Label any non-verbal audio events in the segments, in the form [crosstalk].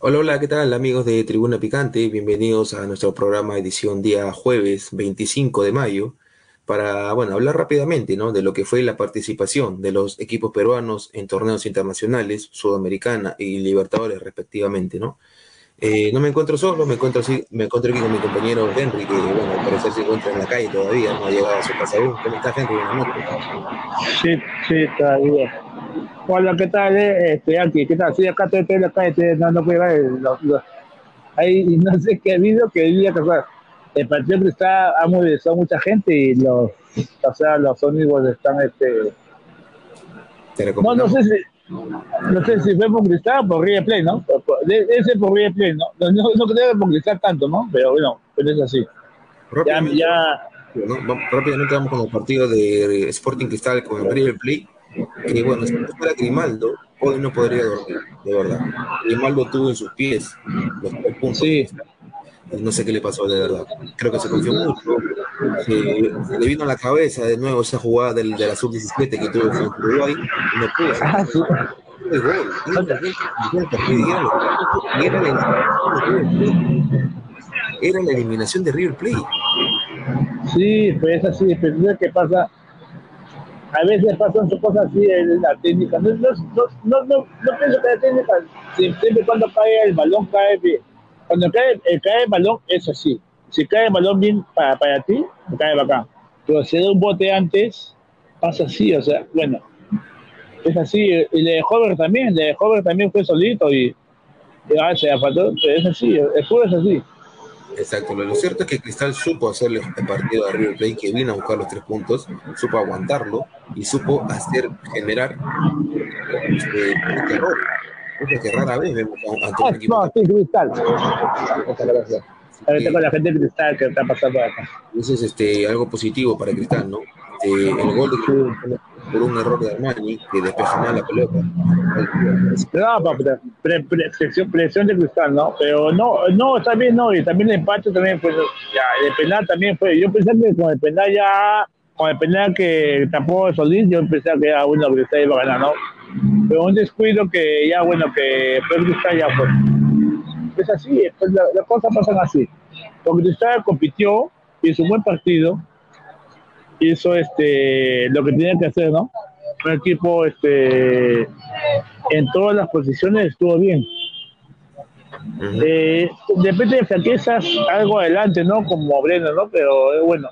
Hola, hola, ¿qué tal amigos de Tribuna Picante? Bienvenidos a nuestro programa edición día jueves 25 de mayo para, bueno, hablar rápidamente, ¿no? De lo que fue la participación de los equipos peruanos en torneos internacionales, Sudamericana y Libertadores respectivamente, ¿no? Eh, no me encuentro solo, me encuentro, así, me encuentro aquí con mi compañero Henry, que bueno, al parecer se encuentra en la calle todavía, no ha llegado a su casa aún. ¿Cómo estás, Henry? Buenas noches. Sí, sí, todavía. Hola, ¿qué tal? Eh? Estoy aquí, ¿qué tal? Sí, acá estoy, estoy calle, estoy, no, no puedo ver. Los, los, ahí, no sé qué video que día que fue. El partido que está, ha movilizado mucha gente y los, o sea, los ómnibus están, este... No, no sé si no sé si fue por Cristal o por River Plate, ¿no? Ese por River Plate, ¿no? No, no, no creo que por Cristal tanto, ¿no? Pero bueno, pero es así. Ya, ya... ¿no? Rápidamente vamos con el partido de Sporting Cristal con el River Plate. Que bueno, si no fuera Grimaldo, hoy no podría dormir, de verdad. Grimaldo tuvo en sus pies los tres puntos. Sí. No sé qué le pasó de verdad. Creo que se confió mucho. Se, le vino a la cabeza de nuevo esa jugada del, de la sub-17 que tuvo con Uruguay no pudo. Ah, sí. El gol. Era la eliminación de River Plate. Sí, pues así, pero ¿qué pasa? A veces pasan cosas así en la técnica. No, no, no, no, no pienso que la técnica, siempre cuando cae el balón, cae bien. Cuando cae, eh, cae el balón, es así. Si cae el balón bien para, para ti, cae bacán. Pero si da un bote antes, pasa así, o sea, bueno, es así. Y de Hover también, de Hover también fue solito y, y ah, se es así, el fútbol es así. Exacto, lo cierto es que Cristal supo hacerle el partido a River Plate, que vino a buscar los tres puntos, supo aguantarlo y supo hacer generar este, terror. Es que rara vez vemos ante un ah, equipo. No, sí, Cristal. Ahorita con la gente de Cristal que está pasando acá. Eso es este, algo positivo para Cristal, ¿no? Este, el gol de Cristal por un error de Armani que despeja mal la pelota. No, pre, pre, presión, presión, de cristal, ¿no? Pero no, no, bien, no, y también el empate también fue, ya, el penal también fue, yo pensé que con el penal ya, con el penal que tapó Solís, yo pensé que ya, bueno, Cristal iba a ganar, ¿no? Pero un descuido que ya, bueno, que fue Cristal ya fue. Es así, pues las la cosas pasan así. Porque Cristal compitió, hizo un buen partido, hizo este lo que tenía que hacer, ¿no? Un equipo este en todas las posiciones estuvo bien. Uh -huh. eh, depende de flaquezas, algo adelante, ¿no? Como Brenner, ¿no? Pero eh, bueno,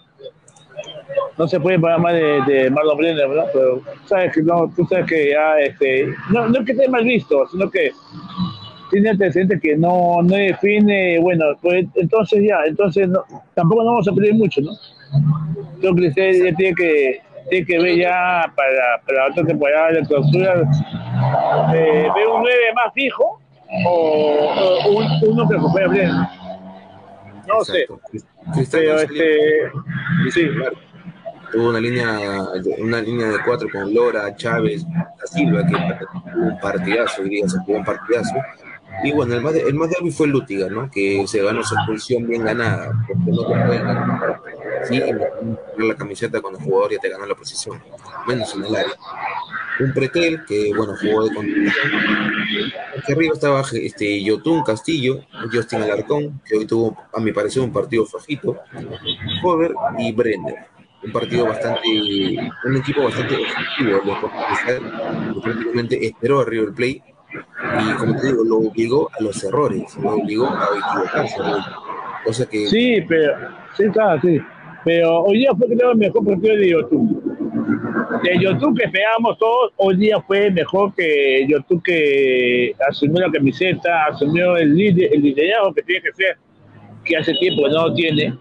no se puede pagar más de, de Marlon Brenner, ¿no? Pero sabes que no, tú sabes que ya, este, no, no es que esté mal visto, sino que tiene antecedentes que no, no define, bueno, pues entonces ya, entonces no, tampoco no vamos a pedir mucho, ¿no? Creo que usted ya tiene que, tiene que ver ya para, para la otra temporada de clausura, eh, ver un 9 más fijo o, o un, uno que recupera bien. No Exacto. sé. Pero este, sí. Tuvo una línea, una línea de cuatro con Lora, Chávez, Da Silva, que tuvo un partidazo, diría, se jugó un partidazo. Y bueno, el más, de, el más débil fue Lútiga, ¿no? Que se ganó su posición bien ganada, porque no te pueden ganar. Sí, la camiseta cuando el jugador ya te ganó la posición, menos en el área. Un Pretel, que bueno, jugó de. Aquí arriba estaba este, Yotun Castillo, Justin Alarcón, que hoy tuvo, a mi parecer, un partido flojito. Hover y Brenner un partido bastante, un equipo bastante efectivo, que prácticamente esperó a River Plate y como te digo, lo obligó a los errores, lo obligó a equivocarse, cosa que... Sí, pero, sí, claro, sí. Pero hoy día fue creo el mejor partido de YouTube. De YouTube que esperábamos todos, hoy día fue mejor que YouTube que asumió la camiseta, asumió el, líder, el liderazgo que tiene que ser, que hace tiempo no lo tiene.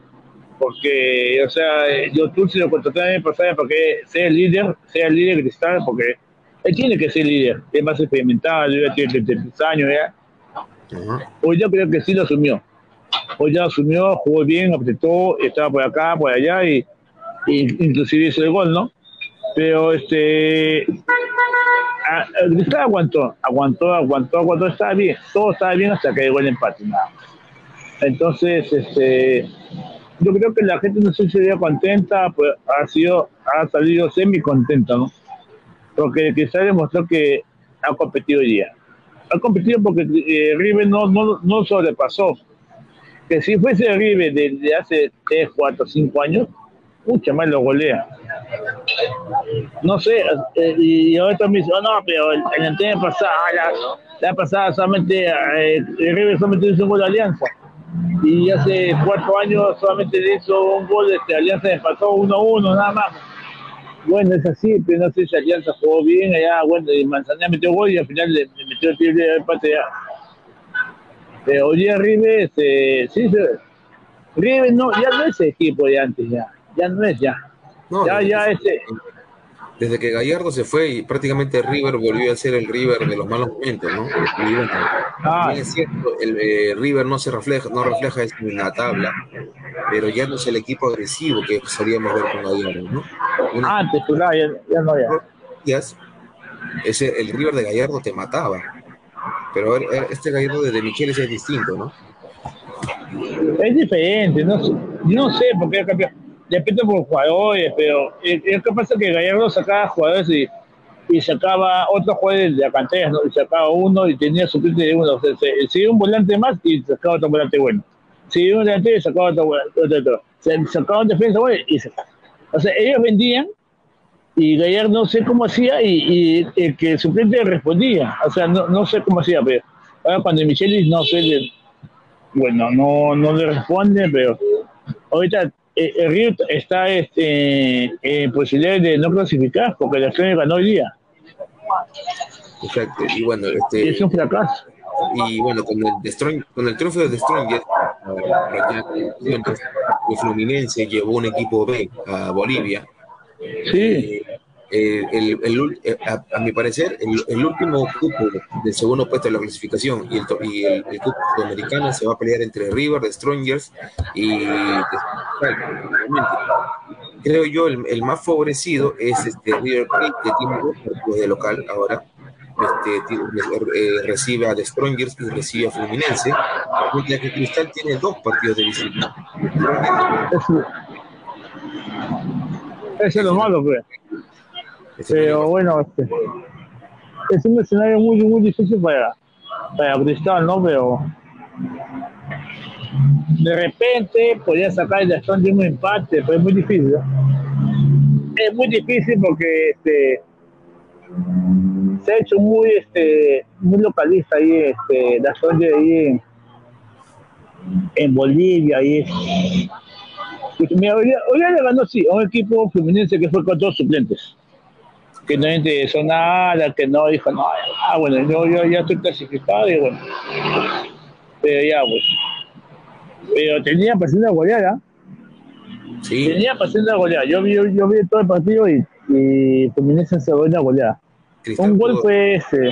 Porque, o sea, YouTube se lo contrató el año pasado para que sea el líder, sea el líder cristal, porque él tiene que ser líder, es más experimentado, ya tiene 33 años ya. Hoy yo creo que sí lo asumió. Hoy ya asumió, jugó bien, apretó, estaba por acá, por allá y, inclusive hizo el gol, ¿no? Pero este aguantó, aguantó, aguantó, aguantó, estaba bien, todo estaba bien hasta que llegó el empate. Entonces, este yo creo que la gente no se sería contenta, pues ha sido, ha salido semi contenta, ¿no? porque Cristal demostró que ha competido hoy día. Ha competido porque eh, River no, no, no sobrepasó. Que si fuese River desde hace 3, 4, 5 años, mucha más lo golea. No sé, eh, y ahorita me dice, oh, no, pero en el tema pasado, la, la pasada solamente, eh, River solamente hizo un gol de Alianza. Y hace 4 años solamente hizo un gol de este, Alianza empató 1-1, nada más bueno, es así, pero no sé si Alianza jugó bien allá, bueno, y Manzanilla metió gol y al final le, metió el triple de empate ya. Pero hoy día River, este, sí, River no, ya no es el equipo de antes, ya, ya no es ya. ya, ya ese. Desde que Gallardo se fue y prácticamente River volvió a ser el River de los malos momentos, ¿no? ah, es cierto, el eh, River no se refleja, no refleja eso en la tabla, pero ya no es el equipo agresivo que solíamos ver con Gallardo, ¿no? Antes, pues, ya, ya no ya. Ese, el River de Gallardo te mataba, pero este Gallardo de, de es distinto, ¿no? Es diferente, no, no sé por qué cambió. Depende por jugadores, pero es que pasa que Gallardo sacaba jugadores y, y sacaba otros jugadores de la cantera, ¿no? y sacaba uno y tenía su de uno. O sea, se, un volante más y sacaba otro volante bueno si un delantero sacaba otro, otro, otro. Se sacaba un defensa bueno y sacaba. O sea, ellos vendían y Gallardo no sé cómo hacía y, y el que el suplente respondía. O sea, no, no sé cómo hacía, pero ahora cuando Michelis no sé, bueno, no, no le responde, pero ahorita eh, el Río está este, en posibilidad de no clasificar porque la acción ganó hoy día. Exacto, y bueno, este... Es un fracaso. Y bueno, con el, con el triunfo de The el Fluminense llevó un equipo B a Bolivia. Sí. Eh, el, el, eh, a, mi parecer, el, último cupo del segundo puesto de la clasificación y el, y el, cupo sudamericano se va a pelear entre River, The Strongers y creo yo el, más favorecido es este River Plate que tiene dos de local ahora este, eh, recibe a The Strongers y recibe a Fluminense, mientras que Cristal tiene dos partidos de visita. Eso es lo malo, pues. Pero bueno, este, es un escenario muy, muy difícil para, para Cristal, ¿no? Pero de repente podía sacar el Strong de un empate, pero es muy difícil. Es muy difícil porque este, se ha hecho muy este muy localista ahí este la zona ahí en, Bolivia ahí mira, hoy, hoy le ganó sí a un equipo fluminense que fue con dos suplentes que no hizo nada que no dijo no ah bueno yo, ya estoy clasificado y bueno pero ya pues pero tenía pasión de golear sí. tenía pasión de golear yo vi, yo vi todo el partido y, y Fluminense se volvió a golear un gol fue ese.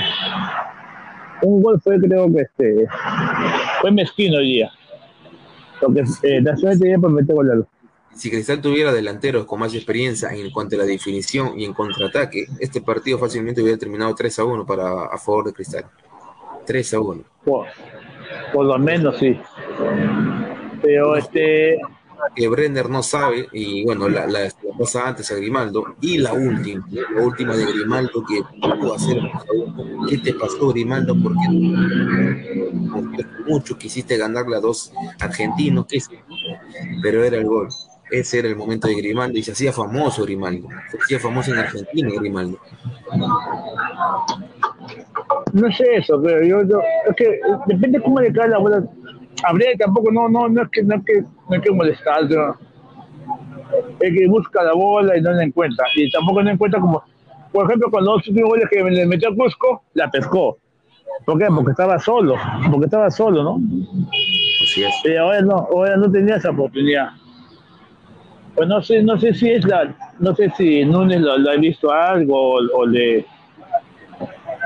Un gol fue, creo que este. Fue mezquino hoy día. Porque eh, Nacional tenía por meter golearlo. Si Cristal tuviera delanteros con más experiencia en cuanto a la definición y en contraataque, este partido fácilmente hubiera terminado 3 a 1 para, a favor de Cristal. 3 a 1. Por, por lo menos, sí. Pero este que Brenner no sabe, y bueno, la, la, pasa antes a Grimaldo, y la última, la última de Grimaldo que pudo hacer, ¿qué te pasó Grimaldo? Porque mucho quisiste ganarle a dos argentinos, ¿qué pero era el gol. Ese era el momento de Grimaldo y se hacía famoso Grimaldo, se hacía famoso en Argentina Grimaldo. No sé eso, pero yo, yo es que depende cómo le cae la bola habría tampoco, no, no, no es que, no es que, no es que molestar, el que busca la bola y no la encuentra. Y tampoco no encuentra como, por ejemplo, cuando los últimos goles que le metió a Cusco, la pescó. ¿Por qué? Porque estaba solo, porque estaba solo, ¿no? Así es. Pero ahora no, ahora no tenía esa oportunidad. Pues no sé, no sé si es la, no sé si Núñez lo, lo ha visto algo o, o le,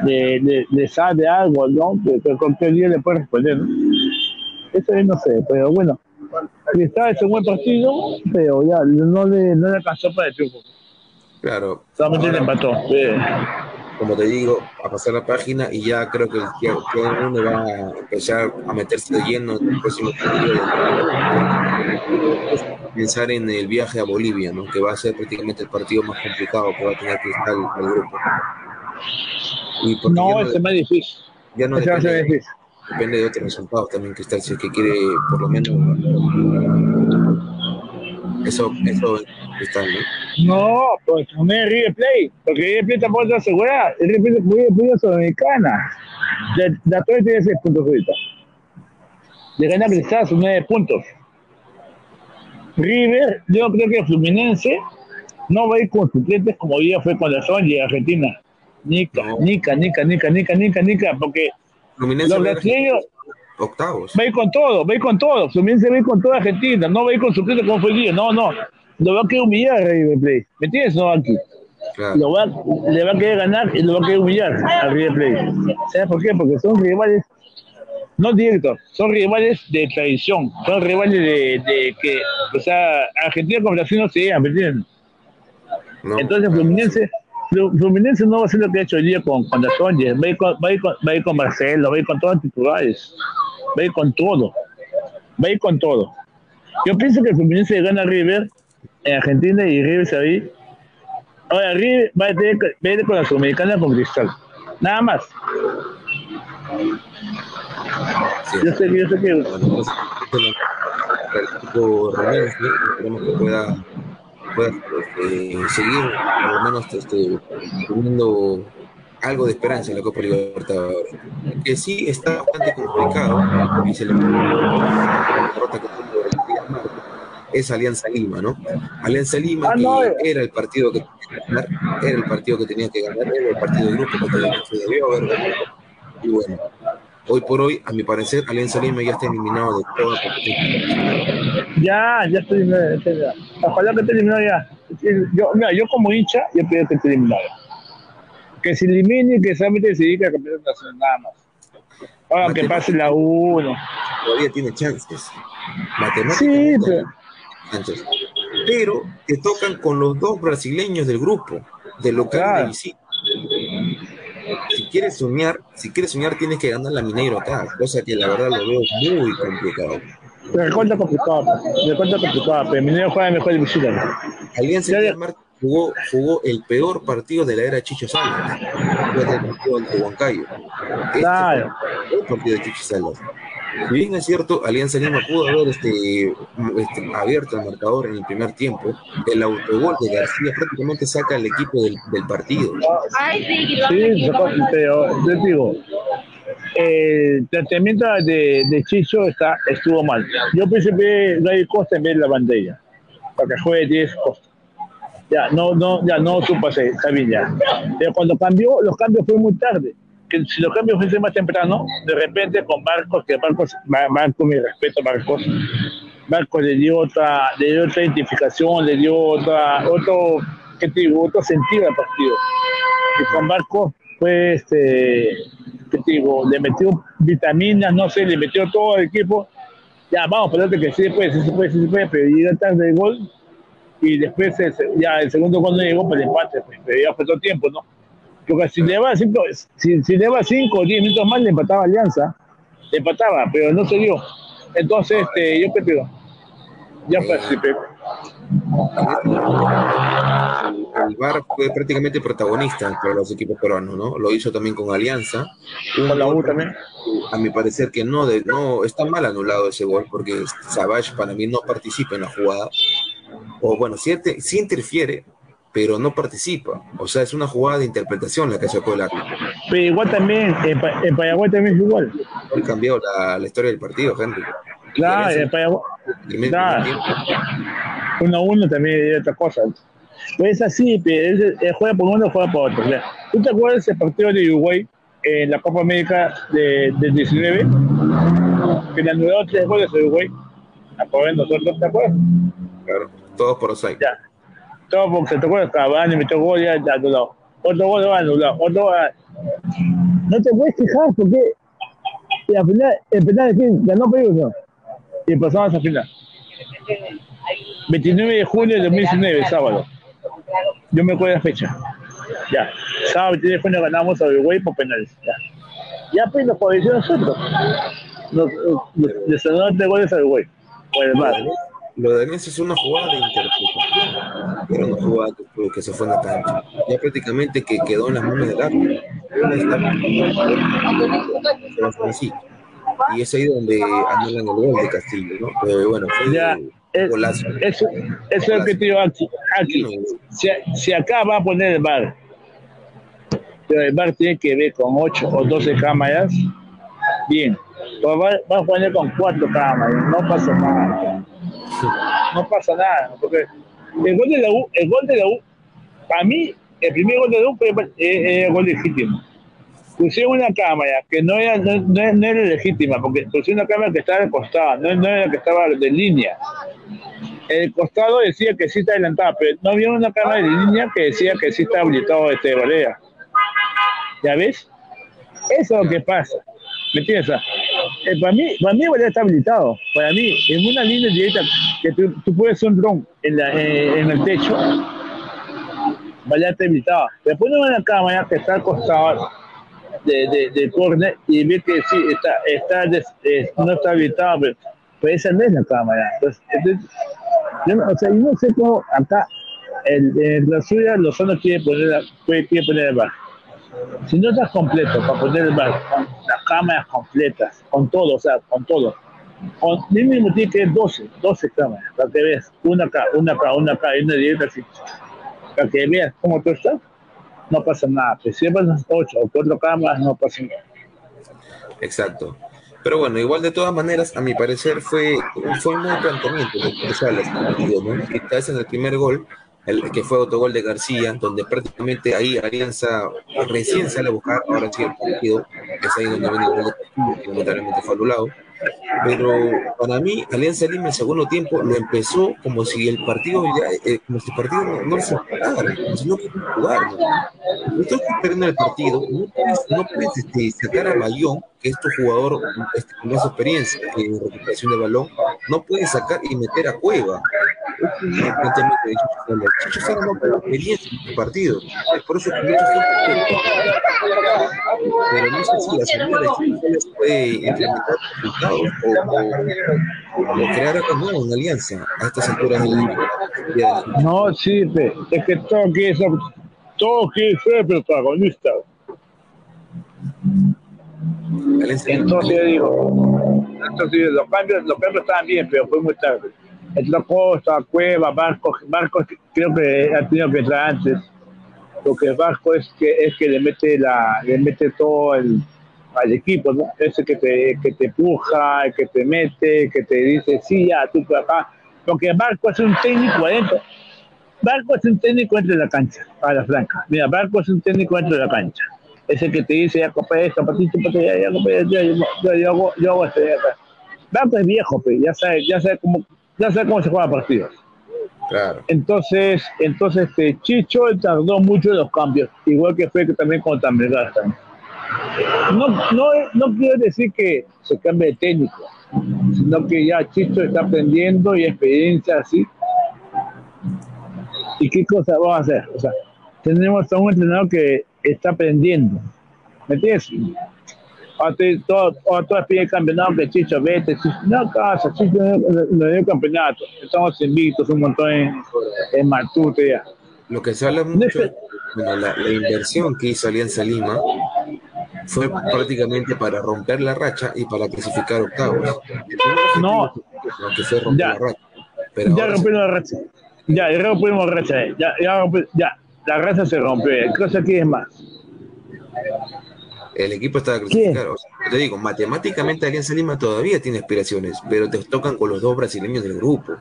le, le, le sabe algo, ¿no? Que, que cualquier día le puede responder, ¿no? Eso yo no sé, pero bueno, Cristal es un buen partido, pero ya no le, no le alcanzó para el triunfo. Claro. Solamente le empató. Sí. como te digo, a pasar la página y ya creo que todo el mundo va a empezar a meterse de lleno en el próximo partido. Pensar en el viaje a Bolivia, ¿no? que va a ser prácticamente el partido más complicado que va a tener Cristal al grupo. Y porque ya No, ese es más difícil. ya no depende, difícil. depende de otros resultados también Cristal, si es que quiere por lo menos eso, eso Cristal, ¿no? No, pues no es River Plate, porque River Plate tampoco está asegurada. El River Plate es sudamericana. La, la Torre tiene seis puntos ahorita. Le gana Cristal sus nueve puntos. River, yo creo que Fluminense no va a ir con suplentes como día fue con la Sonja y Argentina. Nica, No. nica, nica, nica, nica, nica, nica, porque Fluminense los brasileños octavos. va a ir con todo, va a ir con todo. Fluminense va a ir con toda Argentina, no va a ir con suplentes como fue el día, no, no. Lo va a querer humillar a River Plate. ¿Me entiendes? No, aquí Claro. lo va, le va a querer ganar y lo va a querer humillar al River Plate. ¿Sabes por qué? Porque son rivales, no directos, son rivales de tradición, son rivales de, de que, o sea, Argentina con Brasil no se llegan, ¿me. Entonces Fluminense, Flu- Fluminense no va a hacer lo que ha hecho hoy día con, con Dazonje, va a, ir con, va, a ir con, va a ir con Marcelo, va a ir con todos los titulares, va a ir con todo, va a ir con todo. Yo pienso que Fluminense gana a River en Argentina y River se va a ir. Ahora River va a tener que ir con la Sudamericana con Cristal, nada más. Sí. Yo sé que, yo sé que Bueno, entonces, para el equipo Ramírez, ¿no? esperemos que pueda, pueda este, seguir por lo menos este, teniendo algo de esperanza en la Copa Libertadores. Que sí está bastante complicado, y se le derrota que tuvo el día martes, es Alianza Lima, ¿no? Alianza Lima Ah, que no, eh. era el partido que tenía que ganar, era el partido que tenía que ganar, era el partido de grupo que tenía- que debió haber ganado. Y bueno, hoy por hoy, a mi parecer, Alianza Lima ya está eliminado de toda competencia. ya, ya estoy eliminado, ya. Ojalá que esté eliminado ya. Yo, mira, yo como hincha, yo pido que esté eliminado. Que se elimine y que solamente se dedique a campeonato nacional, nada más. Ahora que pase la 1. Todavía tiene chances. Sí, pero, chances. Pero te tocan con los dos brasileños del grupo, de local y Claro. de visita. Si quieres soñar, si quieres soñar tienes que ganar la Mineiro acá, cosa que la verdad lo veo muy complicado. pero recuerda complicado. pues. Recuerda complicado. Pero Minero juega mejor de visita. Alianza Ya, ya. Jugó, jugó el peor partido de la era Chicho Salas, después del partido ante Huancayo. Este Claro. fue el partido de Chicho Salas. Bien es cierto, Alianza Lima pudo haber este, este, abierto el marcador en el primer tiempo, el autogol de García prácticamente saca al equipo del, del partido. Sí, pero yo digo, el tratamiento de, de Chicho está, estuvo mal. Yo pensé que Ray Costa en vez de la bandera, para que juegue 10 Costa. Ya, no, no, ya no supo hacer, está bien ya. Pero cuando cambió, los cambios fue muy tarde. Que si los cambios fuesen más temprano, de repente con Marcos, que Marcos, Mar- Marcos, mi respeto, Marcos, Marcos le dio otra, le dio otra identificación, le dio otra, otro, ¿qué te digo? otro sentido al partido y con Barco fue este ¿qué te digo? le metió vitaminas, no sé, le metió todo el equipo. Ya, vamos, espérate que sí se puede, sí se puede, sí se puede, pero llega tarde el gol y después ya el segundo gol llegó, pues el empate, pues, pero ya faltó tiempo, ¿no? Porque si le va cinco, si, si le va cinco o diez minutos más, le empataba Alianza, le empataba, pero no se dio. Entonces, este, yo digo, ya participé. El VAR fue prácticamente protagonista para los equipos peruanos, ¿no? Lo hizo también con Alianza. Con la U también. A mi parecer que no, de, no está mal anulado ese gol porque Savage para mí no participa en la jugada. O bueno, te- sí interfiere, pero no participa. O sea, es una jugada de interpretación la que sacó el árbitro. Pero igual también, en, Pa- en Paraguay también es igual. Ha cambiado la, la historia del partido, Henry. Claro, en Paraguay. Claro. uno a uno también es otra cosa. Pues es así, el juega por uno, juega por otro. ¿Tú te acuerdas ese partido de Uruguay en la Copa América de, del 19? Que le anuló tres goles a Uruguay. A nosotros, ¿te acuerdas? Claro, todos por Osai. Ya. Todos porque tocó el Cavani, metió gol, ya, ya anulado. Otro gol anulado. Otro gol. No te puedes quejar porque al final, el penal de quién ganó Perú, ¿no? Y pasamos a final. 29 de junio de 2019, sábado. Yo me acuerdo la fecha. Ya. Sábado 29 de junio ganamos a Uruguay por penales. Ya. Ya pues nos favoreció nosotros. Nos, nos, nos de goles a Uruguay. Por el mar. Lo de Alianza es una jugada de interpretación. Era una jugada que, se fue en la cancha. Ya prácticamente que quedó en las manos del árbitro. Y es ahí donde anulan el gol de Castillo, ¿no? Pero bueno, fue ya, es, golazo. Eso, eso es lo que digo aquí. aquí. Si, si, acá va a poner el bar, pero el bar tiene que ver con 8 o 12 cámaras, bien. Pero va, va a poner con 4 cámaras, no pasa nada no pasa nada, porque el gol de la U, el gol de la U, para mí, el primer gol de la U fue el gol legítimo. Pusieron una cámara que no era, no, no, era legítima, porque pusieron una cámara que estaba al costado, no, no era la que estaba de línea. El costado decía que sí está adelantada, pero no había una cámara de línea que decía que sí está habilitado este volea. ¿Ya ves? Eso es lo que pasa. ¿Me entiendes? Eh, para mí, para mí está habilitado. Para mí, en una línea directa que tú, tú puedes hacer un dron en, eh, en el techo, vaya está habilitado. Pero pones una cámara que está al costado de, de, corner y ve que sí, está, está eh, no está habilitado, pero, pero, esa no es la cámara. Entonces, yo, no, o sea, yo no sé cómo acá, el, en la suya, los quiere poner, quiere poner abajo si no estás completo para poner el bar, con las cámaras completas, con todo, o sea, con todo, con mínimo tiene que 12, 12 cámaras, para que veas, una acá, una acá, una acá, y una directa así, para que veas cómo tú estás, no pasa nada. Pero si vas 8 o 4 cámaras, no pasa nada. Exacto. Pero bueno, igual de todas maneras, a mi parecer fue, fue un buen planteamiento de Salas, ¿no? Quizás en el primer gol el que fue autogol de García, donde prácticamente ahí Alianza recién sale a buscar, ahora sí el partido, es ahí donde viene el gol que lamentablemente fue anulado. Pero para mí, Alianza Lima en segundo tiempo lo empezó como si el partido eh, como si el partido no, no se jugara, como si no quería jugar. ¿no? Estás perdiendo el partido, no puedes, no puedes este, sacar a Bayón, que es tu jugador este, con más experiencia en recuperación de balón, no puedes sacar y meter a Cueva Chicho Sara no puede experiencia en este partido. Por eso que Pero no sé si la salida de Chicho puede implementar resultados o, o, o crear algo nuevo, una alianza a estas alturas del No, sí, es que todo quiere ser, todo ser protagonista. Entonces digo, entonces los cambios, los cambios estaban bien, pero fue muy tarde entró Costa, Cueva, Barco, Barco creo que ha tenido que entrar antes, porque Barco es que es que le mete la, le mete todo el, al equipo, ¿no? Ese que te, que te empuja, que te mete, que te dice, sí, ya, tú acá. Porque Barco es un técnico adentro. Barco es un técnico entre la cancha, a la franca. Mira, Barco es un técnico dentro de la cancha. Ese que te dice, ya copa esto, patito, ya, ya, ya, yo, yo, yo, hago, yo hago esto, ya, Barco es viejo, pues, ya sabe, ya sabe cómo, ya sabe cómo se juega partidos. Claro. Entonces, entonces este, Chicho tardó mucho en los cambios, igual que fue que también con Tambregasta. No, no, no quiero decir que se cambie de técnico, sino que ya Chicho está aprendiendo y experiencia así. ¿Y qué cosa vamos a hacer? O sea, tenemos a un entrenador que está aprendiendo. ¿Me entiendes? A todo, todas piden campeonato, que Chicho vete, Chicho, no casa, Chicho no dio campeonato, estamos invictos un montón en, en Matute ya. Lo que se habla mucho, bueno, la, la, inversión que hizo Alianza Lima fue prácticamente para romper la racha y para clasificar octavos. No, que fue romper ya, la racha. Pero ya rompimos la racha. Ya, ya rompimos la racha. Ya, ya, ya, la racha se rompió. Cosa que es más el equipo estaba clasificado. O sea, te digo, matemáticamente Alianza Lima todavía tiene aspiraciones, pero te tocan con los dos brasileños del grupo.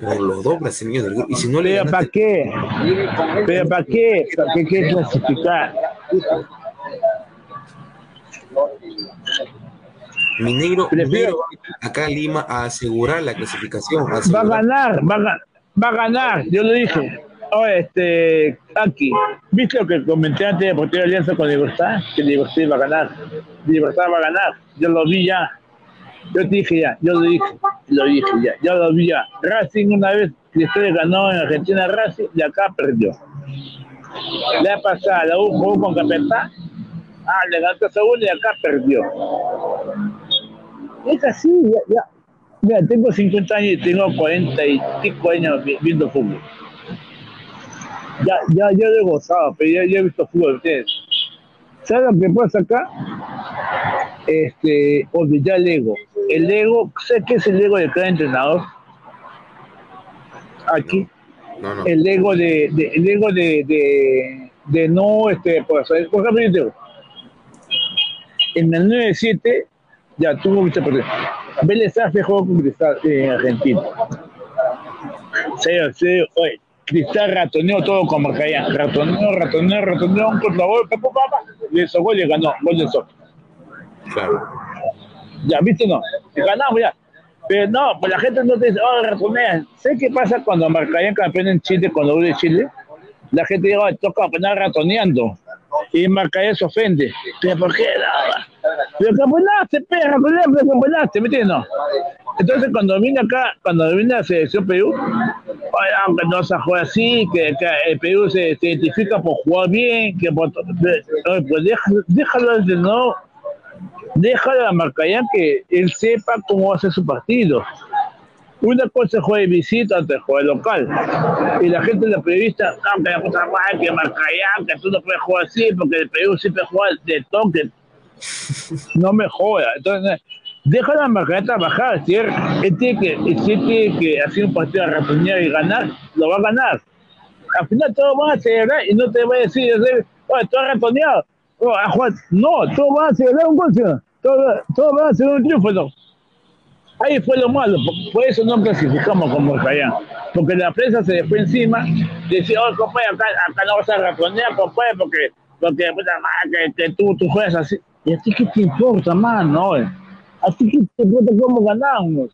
con los dos brasileños del grupo. Y si no le ¿Pero para qué? ¿Pero para qué? ¿Para qué quieres clasificar? Mineiro, Mineiro acá Lima a asegurar la clasificación. a Va a ganar, va a, va a ganar, yo lo dije. Oh, este, aquí, ¿viste lo que comenté antes de Portero Alianza con Libertad? Que Libertad va a ganar. Libertad va a ganar. Yo lo vi ya. Yo te dije ya, yo lo dije, lo dije ya, yo lo vi ya. Racing una vez, Cristóbal ganó en Argentina Racing y acá perdió. La pasada, la U con Capetá, ah, le ganó Saúl y acá perdió. Es así, ya. Mira, tengo 50 años y tengo 45 años vi- viendo fútbol. Ya, ya, ya lo he gozado, pero ya, ya he visto fútbol. ¿entiendes? ¿Sabes lo que pasa acá? Este, olvidar el ego. El ego, ¿sabes qué es el ego de cada entrenador? Aquí. No, no. El ego de, de- el ego de, de, de no, este, por por ejemplo, yo digo, en el 9-7 ya tuvo perder. Vélez Arce jugó con Cristal en Argentina. Serio, serio, oye, Cristal ratoneó todo con Marcayán. Ratoneó, ratoneó, ratoneó, un contragol, papá, papá, le hizo gol y ganó, gol de Soto. Claro. Ya, ¿viste no? Y ganamos ya. Pero no, pues la gente no te dice, oh, ratonean. ¿Sabes qué pasa cuando Marcayán campeón en Chile, cuando hubo de Chile? La gente dice, oh, toca campeonar ratoneando. Y Marcayán se ofende. ¿Pero por qué? No, pero campeonaste, perra, campeonaste, ¿me entiendes? No. Entonces, cuando vine acá, cuando vine a la selección Perú, aunque no se juega así, que, el Perú se, identifica por jugar bien, que por, pues déjalo, déjalo desde no, déjalo a Marcayán que él sepa cómo hacer su partido. Una cosa jugar de visita, otra es jugar local. Y la gente de la periodista, no, que la que Marcayán, que tú no puedes jugar así, porque el Perú siempre juega de toque. No me joda. Entonces, déjala a Marcayán trabajar. Si él, tiene que, él tiene hacer un partido a y ganar, lo va a ganar. Al final todos van a celebrar y no te va a decir, oye, tú has ratoneado. Oh, no, todos van a celebrar un gol, todos, todos van a hacer un triunfo. Ahí fue lo malo, por, eso no clasificamos como Marcayán. Porque la prensa se le fue encima, decía, oh, compadre, acá, acá no vas a ratonear, compadre, porque, porque puta madre, que, que tú, tú juegas así. ¿Y a ti qué te importa, mano? ¿A ti qué te importa cómo ganamos?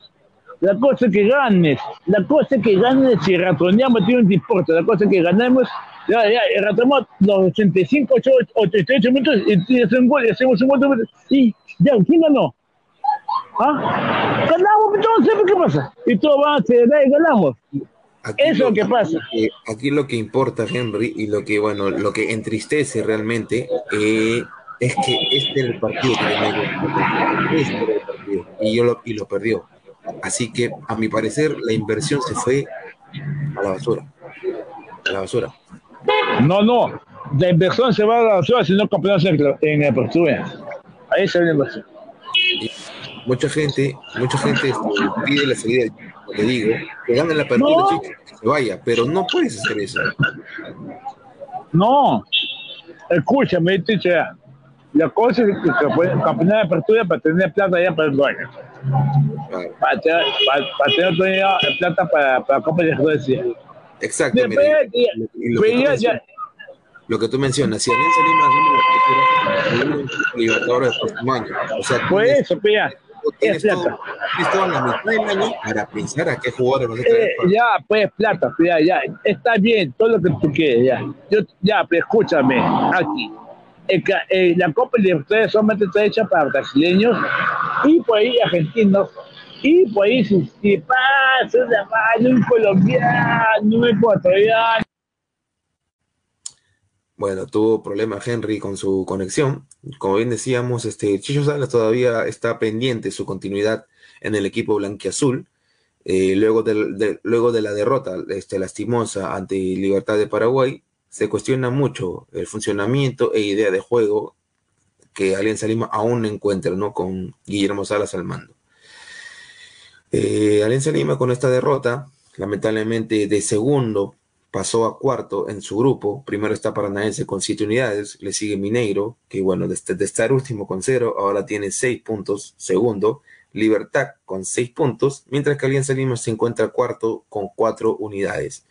La cosa que ganes, la cosa que ganes si ratoneamos, a ti no te importa, la cosa que ganemos, ya, ya, ratoneamos los 85, 8, 88 minutos y, y hacemos un gol, y hacemos un gol, y ya, ¿quién ganó? ¿Ah? Ganamos entonces, ¿qué pasa? Y todos van a celebrar y ganamos. Aquí Eso es lo que aquí pasa. que- aquí lo que importa, Henry, y lo que, bueno, lo que entristece realmente eh, es que este era el partido que tenía que- este era el partido, y, yo lo, y lo perdió. Así que, a mi parecer, la inversión se fue a la basura. A la basura. No, no, la inversión se va a la basura si no campeonas en, en el apertura. Ahí se ve la inversión. Mucha gente, mucha gente pide la salida, le digo, que gane la apertura, No. chicos, que se vaya, pero no puedes hacer eso. No, escúchame, teacher. La cosa es que campe- campeonar de apertura para tener plata ya para el dueño. Para tener, para, para tener plata para, para Copa de Grecia. Exacto. mira, y- y lo, que tú ya- mencionas, lo que tú mencionas, si Alianza Lima gana la Libertadores del próximo año. O sea, Por eso, pilla. tienes, es todo, plata. tienes toda la mitad del año para pensar a qué jugadores vas a traer. Eh, ya, pues plata, ya, ya, está bien, todo lo que tú quieres, ya. Yo, ya, pero escúchame, aquí. Ca- eh, la Copa Libertadores solamente está hecha para brasileños y por ahí argentinos. Y por ahí, si, si pasa un colombiano, un ecuatoriano. Bueno, tuvo problemas Henry con su conexión. Como bien decíamos, este Chicho Salas todavía está pendiente su continuidad en el equipo blanquiazul. Eh, luego, del- de, luego de la derrota este, lastimosa ante Libertad de Paraguay, se cuestiona mucho el funcionamiento e idea de juego que Alianza Lima aún encuentra, ¿no? Con Guillermo Salas al mando. Eh, Alianza Lima con esta derrota, lamentablemente de segundo pasó a cuarto en su grupo. Primero está Paranaense con siete unidades, le sigue Mineiro, que bueno, de, de estar último con cero, ahora tiene seis puntos. Segundo, Libertad con seis puntos, mientras que Alianza Lima se encuentra cuarto con cuatro unidades.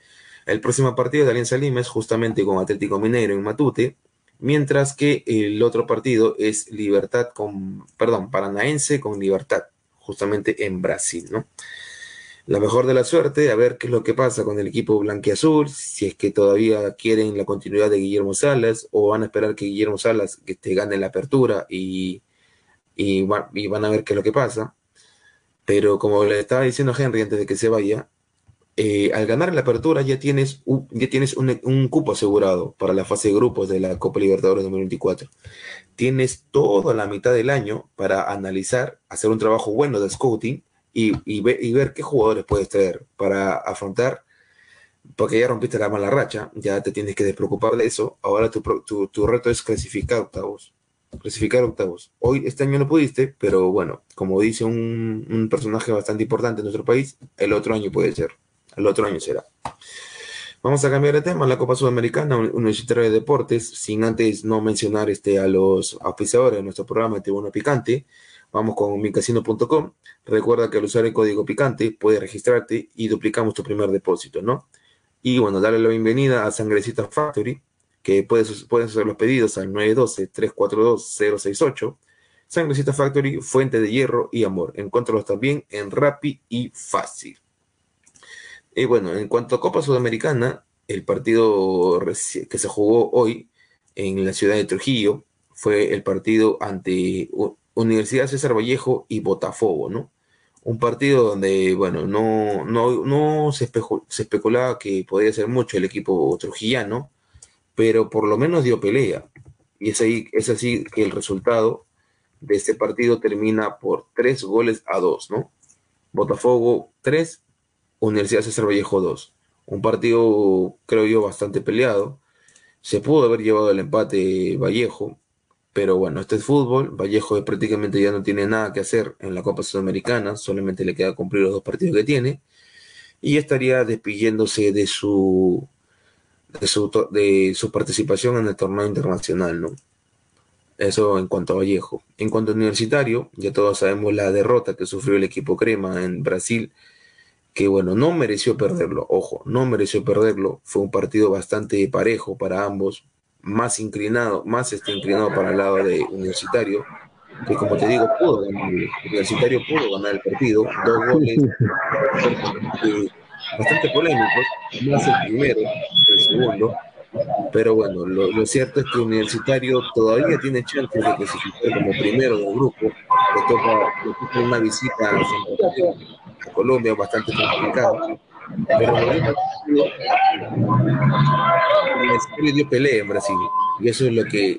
El próximo partido de Alianza Lima es justamente con Atlético Mineiro en Matute, mientras que el otro partido es Libertad con, perdón, Paranaense con Libertad, justamente en Brasil, ¿no? La mejor de la suerte, a ver qué es lo que pasa con el equipo blanquiazul, si es que todavía quieren la continuidad de Guillermo Salas o van a esperar que Guillermo Salas que te gane la apertura y, y, van a ver qué es lo que pasa. Pero como le estaba diciendo Henry antes de que se vaya, eh, al ganar la apertura ya tienes, un, ya tienes un, cupo asegurado para la fase de grupos de la Copa Libertadores 2024. Tienes toda la mitad del año para analizar, hacer un trabajo bueno de scouting y, ver qué jugadores puedes traer para afrontar, porque ya rompiste la mala racha, ya te tienes que despreocupar de eso. Ahora tu, tu, tu reto es clasificar octavos. Clasificar octavos. Hoy, este año no pudiste, pero bueno, como dice un, un personaje bastante importante en nuestro país, el otro año puede ser. El otro año será. Vamos a cambiar de tema. La Copa Sudamericana Universitaria de Deportes, sin antes no mencionar este, a los auspiciadores de nuestro programa de Tribuna Picante. Vamos con micasino.com. Recuerda que al usar el código Picante puedes registrarte y duplicamos tu primer depósito, ¿no? Y bueno, darle la bienvenida a Sangrecita Factory, que puedes, puedes hacer los pedidos al 912-342-068. Sangrecita Factory, fuente de hierro y amor. Encuéntralos también en Rappi y Fácil. Y bueno, en cuanto a Copa Sudamericana, el partido que se jugó hoy en la ciudad de Trujillo fue el partido ante Universidad César Vallejo y Botafogo, ¿no? Un partido donde, bueno, no, no, no se, se especulaba que podía ser mucho el equipo trujillano, pero por lo menos dio pelea. Y es, ahí, es así que el resultado de este partido termina por tres goles a dos, ¿no? Botafogo 3, Universidad César Vallejo 2. Un partido, creo yo, bastante peleado. Se pudo haber llevado el empate Vallejo, pero bueno, este es fútbol. Vallejo prácticamente ya no tiene nada que hacer en la Copa Sudamericana, solamente le queda cumplir los dos partidos que tiene. Y estaría despidiéndose de su, de su, de su participación en el torneo internacional, ¿no? Eso en cuanto a Vallejo. En cuanto a Universitario, ya todos sabemos la derrota que sufrió el equipo Crema en Brasil que bueno, no mereció perderlo, ojo, no mereció perderlo, fue un partido bastante parejo para ambos, más inclinado, más este inclinado para el lado de Universitario, que como te digo, pudo ganar, Universitario pudo ganar el partido, dos goles [laughs] bastante polémicos, más el primero el segundo, pero bueno, lo, cierto es que Universitario todavía tiene chance de clasificar como primero del grupo, le toca, una visita a Colombia bastante complicado. Pero el dio pelea en Brasil. Y eso es lo que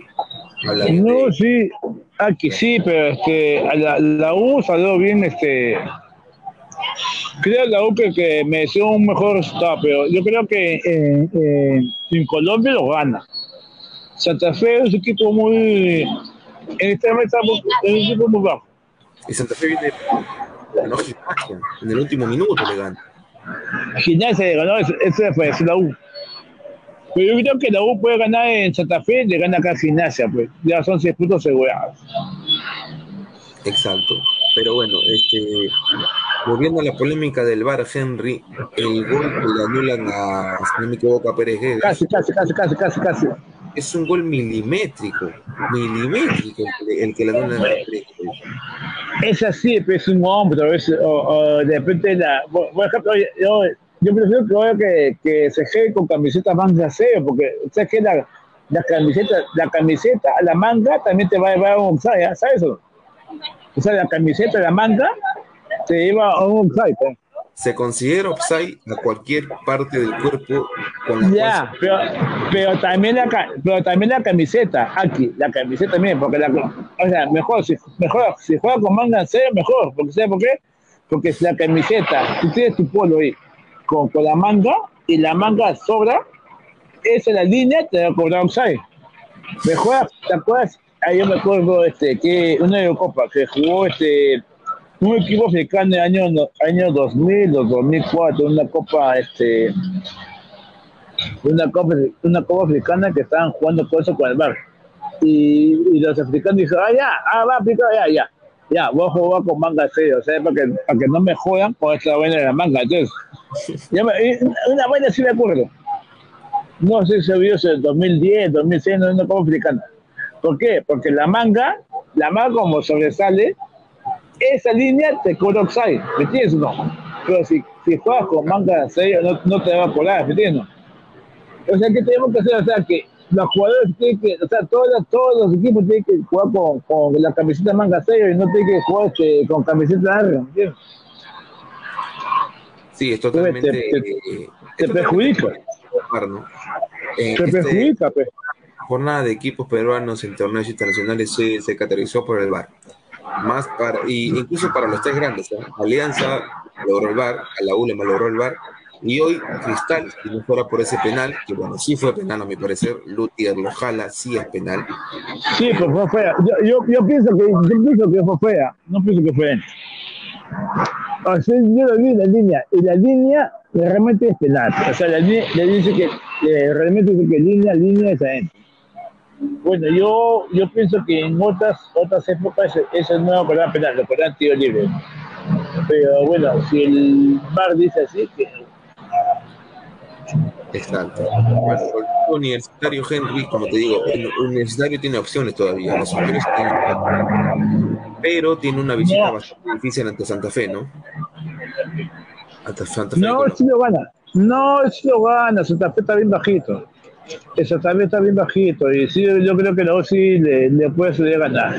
No, sí, aquí sí, pero este, la, la U salió bien, este, creo la U que, que mereció un mejor resultado, pero yo creo que en Colombia lo gana. Santa Fe es un equipo muy, en este momento es un equipo muy bajo. Y Santa Fe viene en el último minuto le gana. Gimnasia le ganó, ese fue la U. Pero yo creo que la U puede ganar en Santa Fe, le gana acá a Gimnasia, pues. Ya son seis puntos asegurados. Exacto. Pero bueno, este, volviendo a la polémica del bar Henry, el gol que le anulan a, si no me equivoco, a Pérez Casi, casi, casi, casi, casi, casi. Es un gol milimétrico, milimétrico el que, le anulan a es así, pero es un hombre, es, o, de repente, yo, yo prefiero que, que, se quede con camiseta más de aseo, porque sabes que la, la camiseta, la camiseta, la manga también te va a llevar a un ¿sabes eso? O sea, la camiseta, la manga, te lleva a un offside. Se considera offside a cualquier parte del cuerpo con la Ya, pero, pero, también la, pero también la camiseta, aquí, la camiseta también, porque la, o sea, mejor, si, mejor, si juega con manga cero, mejor, porque ¿sabes por qué? Porque si la camiseta, tú tienes tu polo ahí, con, con la manga, y la manga sobra, esa es la línea, te va a cobrar offside. Mejor, ¿te acuerdas? Ahí yo me acuerdo este, que una Eurocopa que jugó este un equipo africano en año, año 2000 o 2004, una copa, este, una copa, una copa africana que estaban jugando con eso con el bar. Y, y los africanos dijeron, ah, ya, ah, va, pica, ya, ya. ya, voy a jugar con manga serio, o sea, para que, para que no me jodan con esta vaina de la manga. Entonces, [laughs] me- una vaina sí me acuerdo. No sé si vio en 2010, 2006, no, no como africana. ¿Por qué? Porque la manga, la manga como sobresale, esa línea te cobra offside, ¿me entiendes o no? Pero si, si juegas con manga serio, no, no te va a colar, ¿me entiendes? O sea, ¿qué tenemos que hacer? O sea, que los jugadores tienen que, o sea, todos, los- todos los equipos tienen que jugar con, con la camiseta manga serio y no tienen que jugar este, con camiseta larga, ¿me entiendes? Sí, es totalmente. Te- te- eh, te perjudica. ¿no? Eh, Te este- perjudica. La jornada de equipos peruanos en torneos internacionales se, se caracterizó por el VAR. Más para, y incluso para los tres grandes. ¿eh? Alianza logró el VAR, a la ULEMA logró el VAR, y hoy Cristal, si no fuera por ese penal, que bueno, sí fue penal a mi parecer, Lutier lo jala, sí es penal. Sí, pues fue fea. Yo, yo, yo pienso que yo pienso que fue fea. No pienso que fue. O sea, yo lo vi en la línea. Y la línea realmente es penal. O sea, la línea dice que eh, realmente dice que línea, línea es adentro. Bueno, yo, yo pienso que en otras otras épocas eso no era penal, lo era tiro libre. Pero bueno, si el bar dice así, que Exacto. Bueno, el universitario Henry, como te digo, el universitario tiene opciones todavía, los superiores tienen- pero tiene una visita bastante difícil ante Santa Fe, ¿no? Ante Santa Fe. No, si lo gana. No, si lo gana. Santa Fe está bien bajito. Santa Fe está bien bajito. Y sí, yo creo que la OSI le, le puede salir a ganar.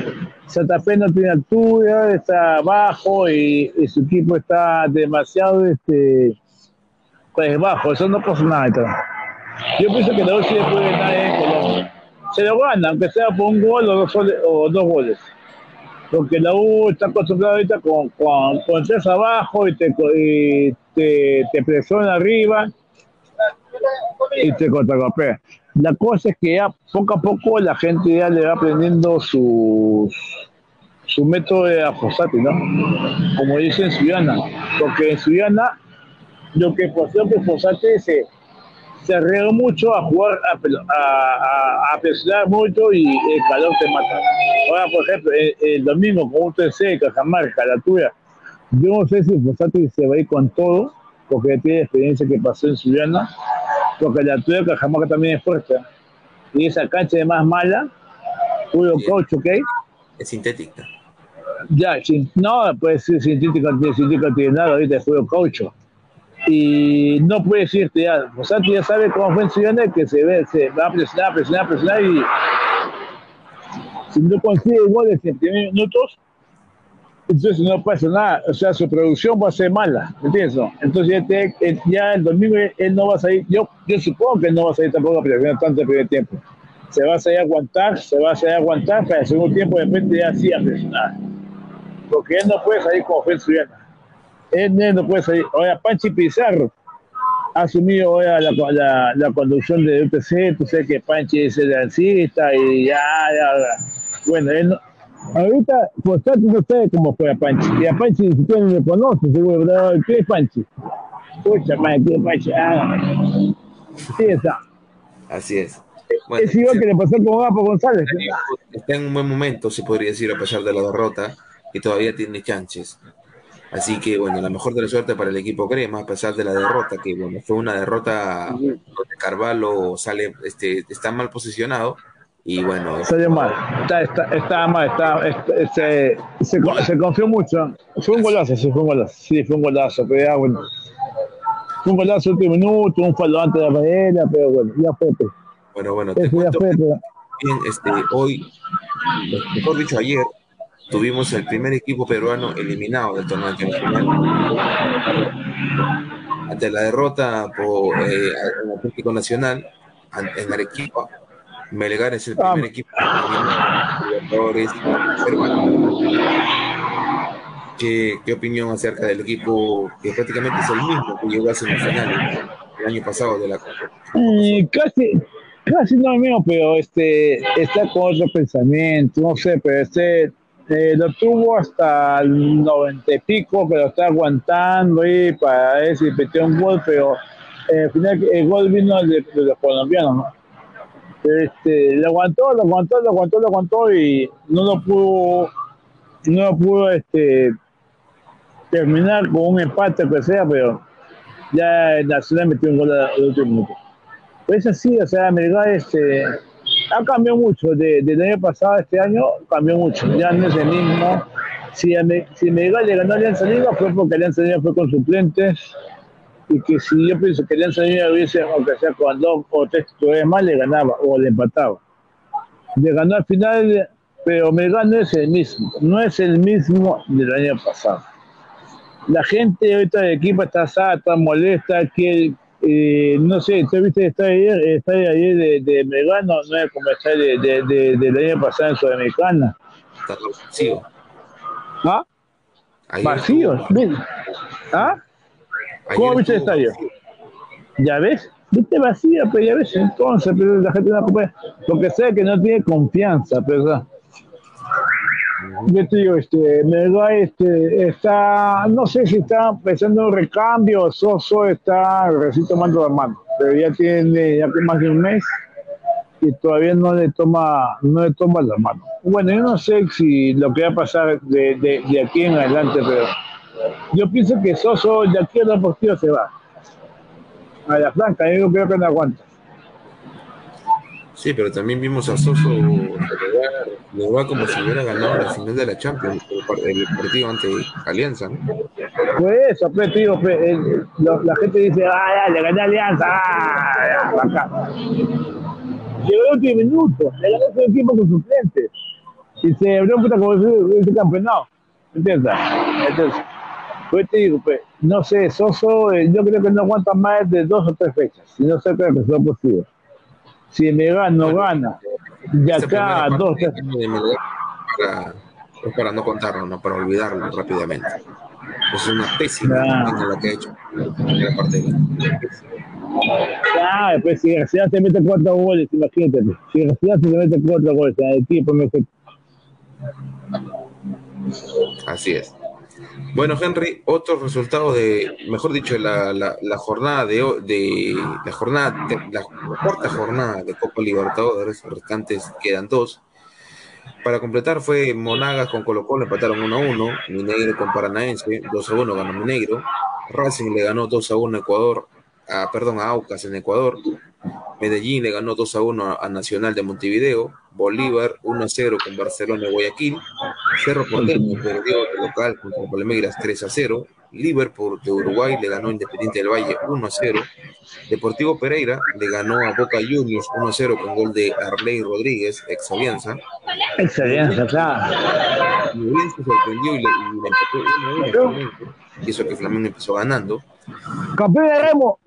Santa Fe no tiene altura, está bajo y, y su equipo está demasiado este, pues bajo. Eso no pasa nada. entonces. Yo pienso que la OSI le puede ganar en Colombia. Se lo gana, aunque sea por un gol o dos, o dos goles porque la U está acostumbrada ahorita con, con, con tres abajo y te, y te, te presiona arriba y te contragolpea. La cosa es que ya poco a poco la gente ya le va aprendiendo su, su método de apostarte, ¿no? Como dice en Suyana, porque en Suyana lo que pasó que Fosate se, se arriesgó mucho a jugar, a, a, a, a presionar mucho y el calor te mata. Ahora, por ejemplo, el, el domingo con UTC, Cajamarca, la tuya, yo no sé si Fosati se va a ir con todo, porque tiene experiencia que pasó en Suyana, porque la tuya, Cajamarca también es fuerte. Y esa cancha es más mala, puro coach, ¿ok? Es sintética. Ya, sin- no, pues sí, científico, científico tiene nada, ahorita es puro caucho. Y no puede decirte ya, o sea, ya sabes cómo fue en Ciudad que se ve, se va a presionar, presionar, presionar y si no consigue goles en primeros minutos, entonces no pasa nada, o sea, su producción va a ser mala, ¿me entiendes? no? Entonces ya, eh, ya el domingo él, él no va a salir, yo, yo supongo que él no va a salir tampoco a tanto el primer tiempo. Se va a salir a aguantar, se va a salir a aguantar, para el segundo tiempo de repente ya sí a presionar porque él no puede salir como fue Suyana. Él, él no puede salir. Ahora, Panchi Pizarro ha asumido ahora la, la, la conducción de UTC. Tú sabes que Panchi es el dancista y ya, ya, ya. Bueno, él no. Ahorita, pues no sabe cómo fue a Panchi. Y a Panchi ni siquiera me conoce, seguro. pero ¿Qué es Panchi? Escucha, man, ¿qué es Panchi? Ah, sí, está. Así es. Bueno, es igual que le pasó con Gapo González. está en un buen momento, se podría decir, a pesar de la derrota, y todavía tiene chances. Así que, bueno, la mejor de la suerte para el equipo Crema, a pesar de la derrota, que bueno, fue una derrota donde Carvalho sale, este, está mal posicionado, y bueno, Salió mal. Está, está, está mal, está, está- se, se, se confió mucho. Fue un golazo, sí, fue un golazo. Sí, fue un golazo, pero ya, bueno. Fue un golazo último minuto, un fallo antes de la paella, pero bueno, ya fue. pues. bueno, bueno, te Eso ya cuento fue, pero. bien, este, hoy, mejor dicho, ayer, tuvimos el primer equipo peruano eliminado del torneo internacional. Ante la derrota por eh, el Atlético Nacional en Arequipa, Melgar es el primer equipo Libertadores peruano. ¿Qué, ¿Qué opinión acerca del equipo que prácticamente es el mismo que llegó a semifinales el año pasado de la Copa? Y casi, casi no es mío, pero este, está con otro pensamiento, no sé, pero este eh, lo tuvo hasta el noventa y pico, lo está aguantando ahí para ver si metió un gol, pero eh, al final el gol vino de, de los colombianos, ¿no? Este, lo aguantó, lo aguantó, lo aguantó, lo aguantó y no lo pudo no pudo este, terminar con un empate que sea, pero ya Nacional metió un gol al último minuto. Pues así, o sea, Melgar este, ha cambiado mucho, de, del año pasado a este año cambió mucho, ya no es el mismo. Si, si le ganó a Alianza Lima fue porque Alianza Lima fue con suplentes y que si yo pienso que Alianza Lima hubiese, aunque sea con dos o tres titulares más, le ganaba o le empataba. Le ganó al final, pero Melgar no es el mismo, no es el mismo del año pasado. La gente ahorita del equipo está asada, está molesta, que eh, no sé, ¿tú viste está ayer, está ayer de, de Melgar? No, no es como está de, de, de, del año pasado en Sudamericana. Está vacío. ¿Ah? Ayer Vacío. ¿Ah? ¿Cómo ayer viste el estuvo estadio? vacío. ¿Ya ves? Viste vacía, pero ya ves, entonces, pero la gente no puede, porque sabe que no tiene confianza, pero sea, yo te digo, este, Melgar este, está, no sé si está pensando en un recambio, Soso está recién tomando la mano, pero ya tiene ya que más de un mes y todavía no le toma, no le toma la mano. Bueno, yo no sé si lo que va a pasar de, de, de aquí en adelante, pero yo pienso que Soso de aquí a la partida se va. A la franca, yo creo que no aguanta. Sí, pero también vimos a Soso le va como si hubiera ganado la final de la Champions, el par- el partido ante Alianza. ¿no? Pues eso, pues, tío, pues, el- lo- la gente dice, ah, ya, le gané a Alianza, ah, ya, acá. Llegó el último minuto, le ganó equipo con suplentes. Y se abrió puta como ese, ese campeonato. ¿Entiendes? Entonces, pues te digo, pues, no sé, Soso, eh, yo creo que no aguanta más de dos o tres fechas. Y no sé creo que sea posible. Si me gana, no gana. De acá a dos, tres. Melgar para, es para no contarlo, ¿no? para olvidarlo rápidamente. Es una pésima Ah. la que ha hecho la parte de Ah, pues si García se mete cuatro goles, imagínate. pues. Si García se mete cuatro goles en el equipo, no sé. Así es. Bueno, Henry, otros resultados de, mejor dicho, la, la, la jornada de, de la jornada, de- la cuarta jornada de Copa Libertadores, restantes quedan dos. Para completar fue Monagas con Colo Colo, empataron 1 a 1, Mineiro con Paranaense, 2 a 1 ganó Mineiro, Racing le ganó 2 a 1 a Ecuador, a, perdón, a Aucas en Ecuador, Medellín le ganó 2 a 1 a Nacional de Montevideo, Bolívar 1 a 0 con Barcelona y Guayaquil, Cerro Porteño perdió de local contra Palmeiras 3 a 0. Liverpool de Uruguay le ganó Independiente del Valle 1 a 0. Deportivo Pereira le ganó a Boca Juniors 1 a 0 con gol de Arley Rodríguez, ex Alianza. Excelente, claro. Ñublense se sorprendió y le, y le empató 1 a 1 a Flamengo. Y eso que Flamengo empezó ganando. Campeón de Remo.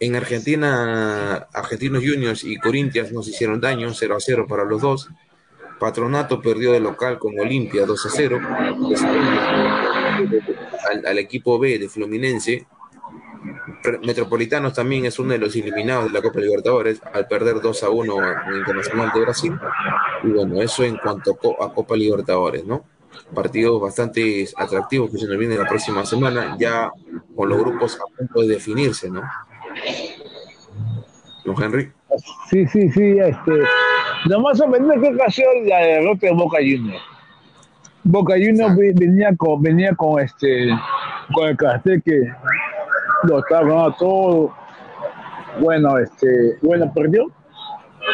En Argentina, Argentinos Juniors y Corinthians nos hicieron daño, 0 a 0 para los dos. Patronato perdió de local con Olimpia 2 a 0. Al, al equipo B de Fluminense. Metropolitanos también es uno de los eliminados de la Copa Libertadores al perder 2 a 1 en Internacional de Brasil. Y bueno, eso en cuanto a Copa Libertadores, ¿no? Partidos bastante atractivos que se nos viene la próxima semana, ya con los grupos a punto de definirse, ¿no? ¿No, Henry? Sí, sí, sí, este. Lo más sorprendente que cayó la derrota de Boca Juniors. Boca Juniors ve- venía con, venía con este, con el cartel que lo estaba ganando todo. Bueno, este, bueno, perdió.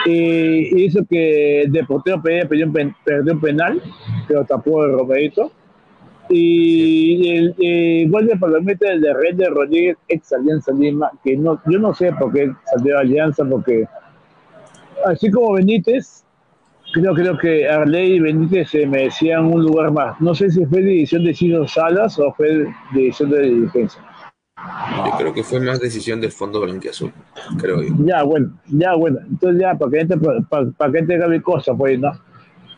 Y, hizo que el Deportivo Pereira perdió perdió penal, lo tapó el Romerito. Y el, el gol de Palomita el de Red de Rodríguez, ex Alianza Lima, que no, yo no sé por qué salió de Alianza, porque así como Benítez, creo, creo que Arley y Benítez se merecían un lugar más. No sé si fue decisión de Ciro Salas o fue decisión de defensa. Yo creo que fue más decisión del Fondo Blanquiazul, creo yo. Ya, bueno, ya, bueno. Entonces ya, para que entre, para, para que entre mi cosa, pues, ¿no?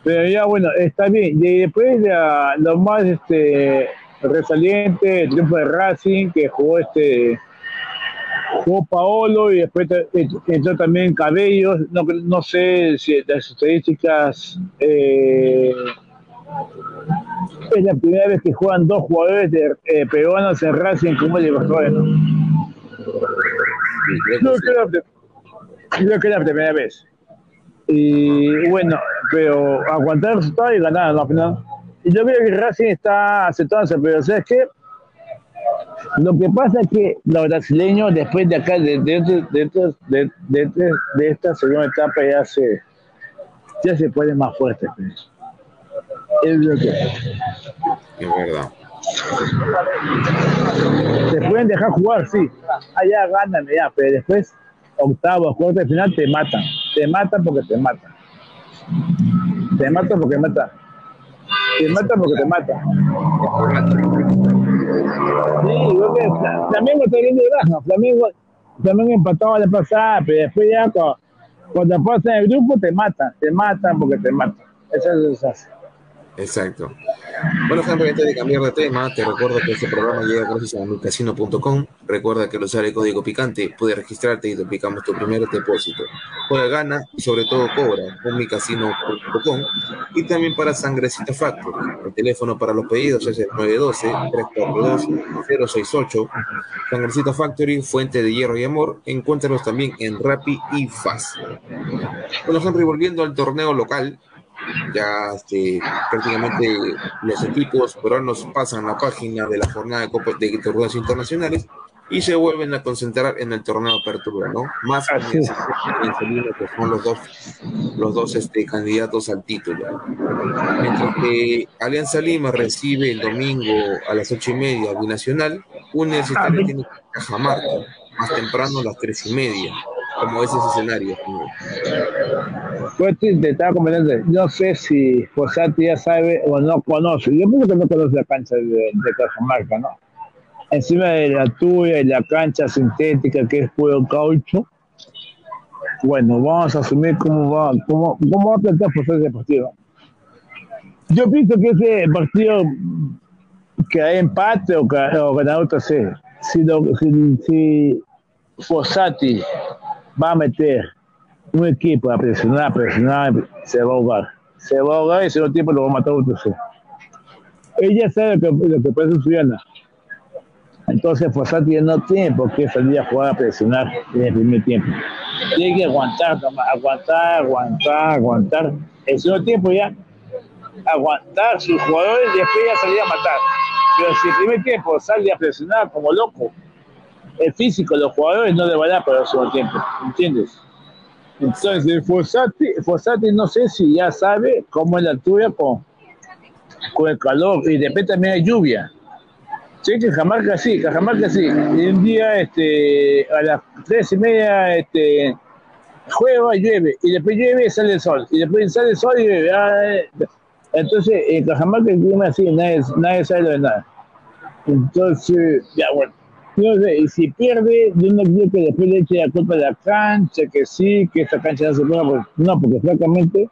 Pero ya, bueno, está bien. Y después ya, lo más este, resaliente, el triunfo de Racing, que jugó este jugó Paolo y después entró también Cabellos. No, no sé si las estadísticas eh, es la primera vez que juegan dos jugadores de, eh, peruanos en Racing como Libertadores, ¿no? Y creo que Creo que, era la primera vez. Y bueno, pero aguantar el resultado y ganar la final. Y yo creo que Racing está aceptándose, pero ¿sabes qué? Lo que pasa es que los brasileños, después de acá, de, de, de, de, esta segunda etapa, ya se, ya se ponen más fuertes. Pues. Es lo que. Es verdad. Se pueden dejar jugar, sí. Allá ganan, ya, pero después, octavo, cuarto de final, te matan. Te matan porque te matan. Te matan porque matan. Te matan porque te matan. Sí, yo que Flamengo está bien de baja. Flamengo, Flamengo empataba la pasada, pero después ya cuando, cuando pasan el grupo te matan. Te matan porque te matan. Esa es esa. Exacto. Bueno, Henry, antes de cambiar de tema, te recuerdo que este programa llega gracias a micasino.com. Recuerda que al usar el código picante puedes registrarte y te aplicamos tu primer depósito. Juega, gana y sobre todo cobra con micasino.com y también para Sangrecita Factory. El teléfono para los pedidos es el 912-342-068. Sangrecita Factory, fuente de hierro y amor. Encuéntranos también en Rappi y Fast. Bueno, Henry, volviendo al torneo local, ya este, prácticamente los equipos peruanos pasan la página de la jornada de, Copa, de torneos internacionales y se vuelven a concentrar en el torneo de apertura, ¿no? Más que son los dos, los dos este, candidatos al título. Mientras que Alianza Lima recibe el domingo a las ocho y media Binacional, Universitario tiene Cajamarca, más temprano a las tres y media como ese escenario. Pues te estaba comentando, no sé si Fosati ya sabe o no conoce. Yo pienso que no conoce la cancha de, de Cajamarca, ¿no? Encima de la tuya y la cancha sintética que es puro caucho. Bueno, vamos a asumir cómo va, cómo, cómo va a plantear Fosati ese partido. Yo pienso que ese partido que hay empate o, o ganador tercero. Si, si, si Fossati va a meter un equipo a presionar, a presionar, se va a ahogar. Se va a ahogar y si no tiempo lo va a matar otro. Ella sabe lo que, lo que puede suceder. Entonces Fossati no tiene por qué salir a jugar a presionar en el primer tiempo. Tiene que aguantar, aguantar, aguantar, aguantar. El segundo tiempo ya aguantar sus jugadores y después ya salir a matar. Pero si el primer tiempo sale a presionar como loco, el físico de los jugadores no le va a dar para el segundo tiempo, ¿entiendes? Entonces, Fossati, Fossati no sé si ya sabe cómo es la altura con, con el calor y de repente también hay lluvia. Sí, que Cajamarca sí, Cajamarca sí. Y un día este, a las tres y media este, juega llueve, y después llueve y sale el sol, y después sale el sol y llueve. Ah, entonces, en Cajamarca el clima así, nadie, nadie sabe de nada. Entonces, ya bueno no sé, y si pierde, yo no quiero que después le eche la culpa de la cancha, que sí, que esta cancha no se puede, pues, no, porque francamente,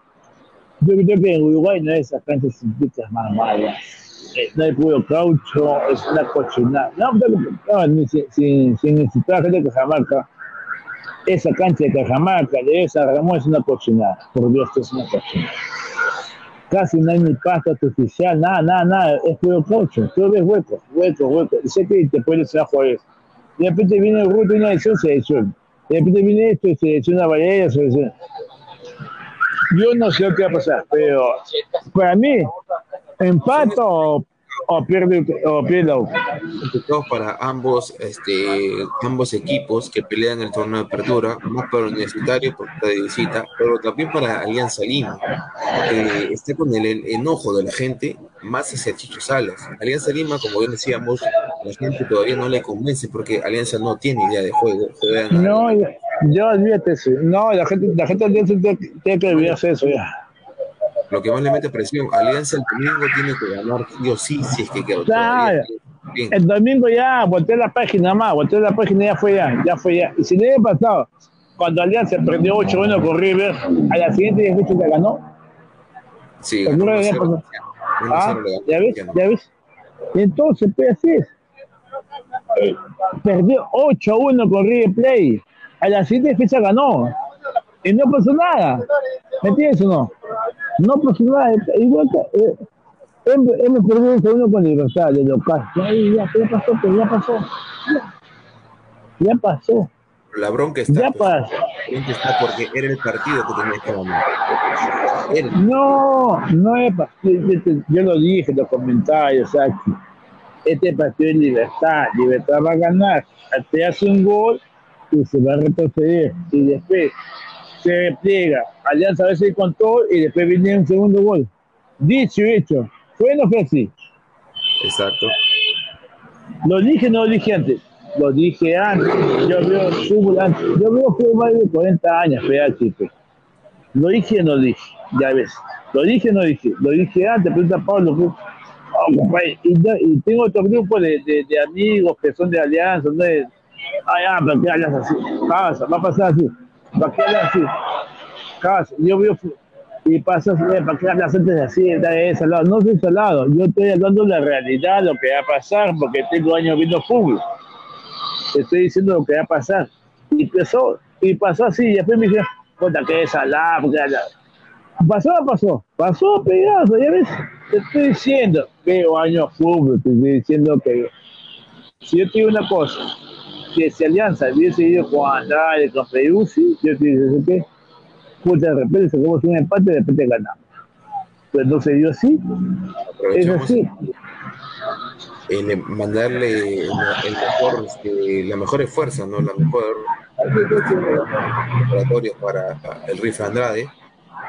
yo creo que en Uruguay no hay esas canchas sintéticas más malas. Eh, no hay puro caucho, es una cochinada. No, no, no sin, sin, necesitar gente de Cajamarca, esa cancha de Cajamarca, de esa Ramón es una cochinada. Por Dios, que es una cochinada casi no hay ni pasta artificial, nada, nada, nada, es puro caucho, todo es hueco, hueco, hueco. Sé que te puedes ser jueves. De repente viene el ruto y una edición, se edición. De repente viene esto y se una variedad, se edición. Yo no sé lo que va a pasar, pero para mí, empato o pierde o pierde para ambos este ambos equipos que pelean el torneo de apertura más para el universitario porque está de visita pero también para Alianza Lima que está con el, enojo de la gente más hacia Chicho Salas. Alianza Lima como bien decíamos la gente todavía no le convence porque Alianza no tiene idea de juego no yo olvídate no la gente la gente tiene que olvidarse eso ya lo que más le mete presión, Alianza el domingo tiene que ganar sí o sí, si es que quedó. Claro. El domingo ya volteé la página más, volteé la página ya fue ya, ya fue ya. Y si le había pasado, cuando Alianza perdió 8-1 con River, a la siguiente ya que ganó. Sí, ganó ah, ya ves, ya ves. Entonces, pues así es. Eh, perdió 8-1 con River Play. A la siguiente fecha ganó. Y no pasó nada. ¿Me entiendes o no? No pasó nada. Igual que. Eh, hemos perdido un segundo con libertad de local. Ya, ya, ya pasó, pero ya pasó. Ya, ya pasó. La bronca está. Ya pues, la bronca está porque era el partido que tenía que ganar. Era. No, no es pa- yo, yo- yo lo dije, lo comentarios, o sea, este partido es libertad, libertad va a ganar, te hace un gol y se va a retroceder, y después se repliega, Alianza a veces con todo y después viene un segundo gol. Dicho y hecho, fue no fue así. Exacto. Lo dije, no lo dije antes. Lo dije antes. Yo veo fútbol antes. Yo veo fútbol más de 40 años, fea, chico. Lo dije, no lo dije. Ya ves. Lo dije, no lo dije. Lo dije antes, pregunta Pablo. pues, oh, y, y tengo otro grupo de, de- de amigos que son de alianza. ¿no? De, ah, ya, ¿para qué así? Pasa, va a pasar así. ¿Para qué hablas así? Casa, yo veo y pasa, eh, ¿para qué hablas antes de así, de ese lado? No soy salado, yo estoy hablando de la realidad, lo que va a pasar, porque tengo años viendo fútbol. Te estoy diciendo lo que va a pasar. Y pasó, y pasó así, y después me dijeron, puta, que es salado, porque habla-". Pasó, pasó, pasó pegado, ya ves, te estoy diciendo, veo años fútbol, te estoy diciendo que si yo te digo una cosa, que si Alianza hubiese ido con Andrade, con Peruzzi, yo te digo, ¿sí qué? Puta, de repente sacamos un empate y de repente ganamos. Pero no se dio así, es así. el mandarle el, el mejor, este, la mejor fuerza, ¿no? La mejor preparatoria para el rifle Andrade,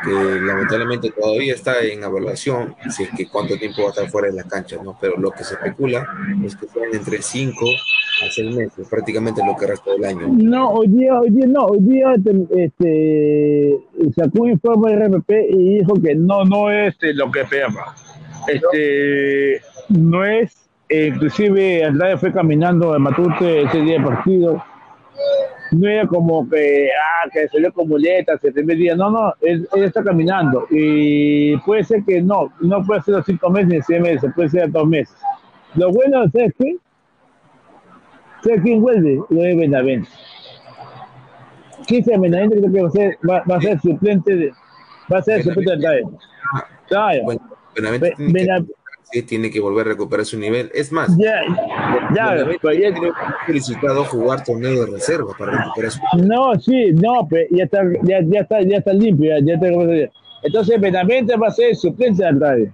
que lamentablemente todavía está en evaluación, si es que cuánto tiempo va a estar fuera de la cancha, ¿no? Pero lo que se especula es que sean entre 5 a 6 meses, prácticamente lo que resta del año. No, hoy día, hoy día no, hoy día este, este, sacó un informe de RPP y dijo que no, no es este, lo que esperaba. Este, no es, eh, inclusive Andrade fue caminando en Matute ese día de partido. No era como que, ah, que salió con muletas el primer día. No, no, él, él está caminando. Y puede ser que no, no puede ser los cinco meses ni seis meses, puede ser dos meses. Lo bueno, ¿sabes qué? ¿Sabes quién vuelve? Lo de Benavente. Cristian Benavente creo que va a ser, va, va a ser suplente de, va a ser suplente de Andrade. Claro. Bueno, Benavente Tiene, que, sí, tiene que volver a recuperar su nivel. Es más, Ya, ya, pero ya- creo que ha solicitado jugar torneo de reserva para recuperar su no, sí, no, pero ya está, ya, ya está, ya está limpio, ya, ya está Entonces Benavente va a ser suplente de Andrade.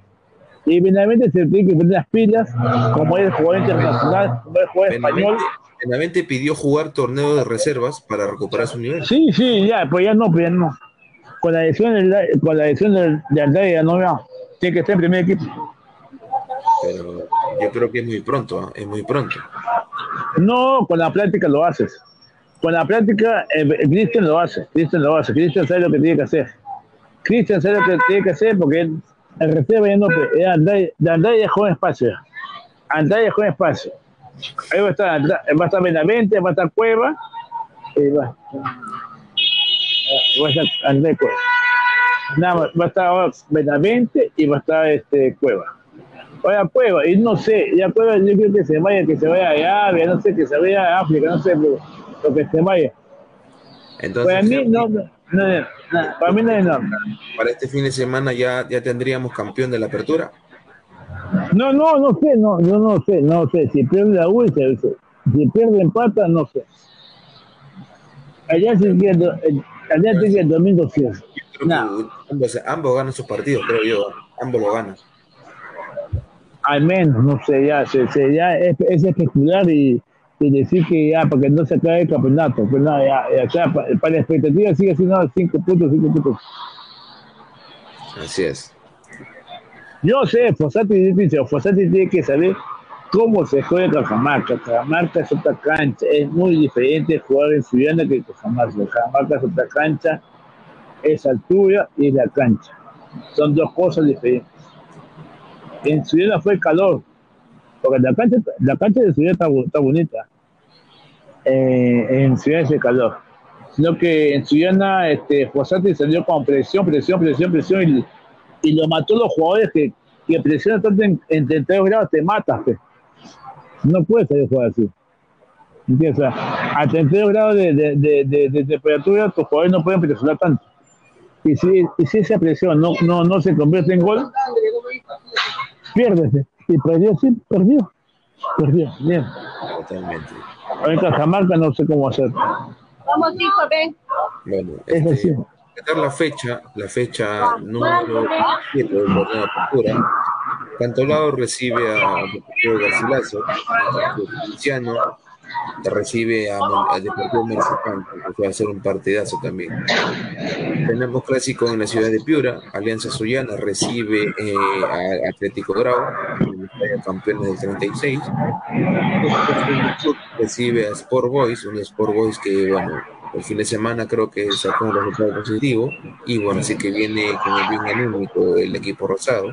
Y Benavente se tiene que poner las pilas, como es jugador internacional, como es jugador español. Benavente, pidió jugar torneo de reservas para recuperar su nivel. Sí, sí, ya, pues ya no, pues ya no. Con la edición de, con la edición de, de Andrade ya no, ya. Tiene que estar en primer equipo. Pero yo creo que es muy pronto, ¿ah? es muy pronto. No, con la práctica lo haces. Con la práctica, eh, lo hace. Cristian lo hace. Cristian sabe lo que tiene que hacer. Cristian sabe lo que tiene que hacer porque él, el reserva ya no, Andrade, de Andrade dejó espacio. Andrade dejó espacio. Ahí va a estar, va a estar Benavente, va a estar Cueva. y va, va a estar Andrade Cueva. Nada va a estar Benavente y va a estar este, Cueva. Oiga, Cueva, y no sé, ya Cueva, yo creo que se vaya, que se vaya a Arabia, no sé, que se vaya a África, no sé, pero lo que se vaya. Entonces, Para mí, no, no, no, no, para mí no es no. para este fin de semana ya, ya tendríamos campeón de la apertura. No, no, no sé, no, yo no sé, no sé. Si pierde la U, se- si pierde empata, no sé. Allá sí que, allá sí que el domingo sí. Ambos ganan sus partidos, creo yo. Ambos lo ganan. Al menos, no sé, ya, se, se- ya es, es especular y, y decir que ya, para que no se acabe el campeonato. Pues nada, ya, ya, o sea, pa- para, la expectativa sigue siendo 5 puntos, 5 puntos. Así es. Yo sé, Fossati dice, Fossati tiene que saber cómo se juega Cajamarca. Cajamarca es otra cancha, es muy diferente jugar en Suyana que Cajamarca. Cajamarca es otra cancha, es altura y es la cancha. Son dos cosas diferentes. En Suyana fue calor, porque la cancha, la cancha de Suyana está, está bonita. Eh, en Suyana es el calor. Sino que en Suyana, este, Fossati salió con presión, presión, presión, presión y y lo mató los jugadores que, que presionan tanto en, en 32 grados, te matas. No puedes salir a jugar así. ¿Entiendes? O sea, a 32 grados de, de, de- de temperatura, tus jugadores no pueden presionar tanto. Y si, y si esa presión no, no, no se convierte en gol, pierdes. pe. Y perdió, sí, perdió. Perdió, bien. Totalmente. Ahora en Cajamarca no sé cómo hacer. Vamos, hijo, ven. Bueno, este, la fecha, la fecha número 7 del torneo de apertura, Cantolao recibe a Deportivo Garcilaso, Cristiano recibe a, Deportivo Municipal, que va a ser un partidazo también. Tenemos clásico en la ciudad de Piura, Alianza Suyana recibe eh, a Atlético Grau, campeones del 36. Recibe a Sport Boys, un Sport Boys que, bueno, el fin de semana creo que sacó un resultado positivo y bueno, así que viene con el bien anúmico el equipo rosado.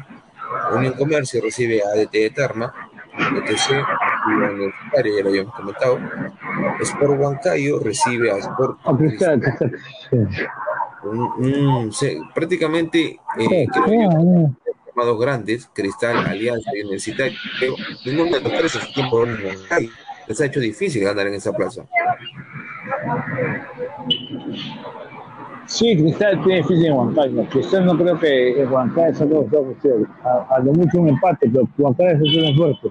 Unión Comercio recibe a ADT de Tarma, ETC, Universitario, ya lo habíamos comentado. Sport Huancayo recibe a Sport. prácticamente eh, llamados grandes, Cristal, Alianza y Universitario, ninguno de los tres es tiempo les ha hecho difícil ganar en esa plaza. Sí, Cristal tiene difícil en Huancayo. Cristal no creo que en Huancayo sea dos a, a lo mucho un empate, pero Huancayo es un fuerte.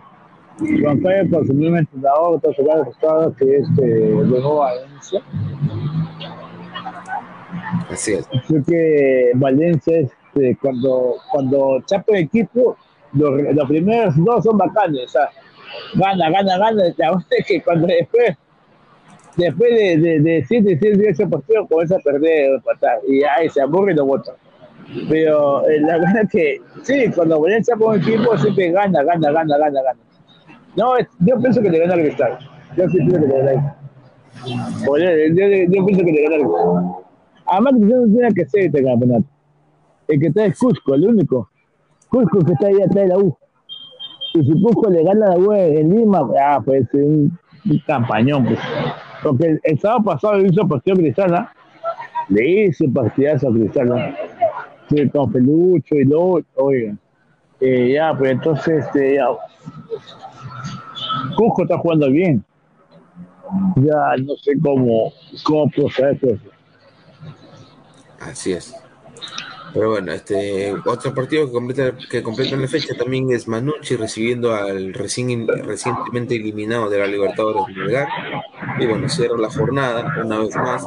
Su mismo entrenador, otro jugador costado que es de nuevo Valencia. Así es. Creo que Valencia es este, cuando, cuando chapa el equipo, los, los primeros dos son bacanes, o sea, gana, gana, gana, la es que cuando después después de, de, de 7, 7, 8 partidos comienza a perder y ahí se aburre y lo vota. Pero eh, la verdad es que sí, cuando Valencia pone equipo siempre gana, gana, gana, gana, gana. No, yo pienso que le gana el Cristal. Yo sí pienso que le gana yo, yo, yo, pienso que le gana el Cristal. Además, que no tiene que ser este campeonato. El que está es Cusco, el único. Cusco que está ahí atrás de la U. Y si Cusco le gana la U en Lima, ah, pues un, un campañón. Pues. Porque el, sábado pasado hizo partido Cristana, le hizo partidazo a Cristana, sí, con Pelucho y lo oigan. Eh, ya, pues entonces, este, ya. Cusco está jugando bien. Ya no sé cómo, cómo proceder eso. Así es. Pero bueno, este otro partido que completa, que completa la fecha también es Manucci recibiendo al recién, recientemente eliminado de la Libertadores de Melgar. Y bueno, cierra la jornada una vez más,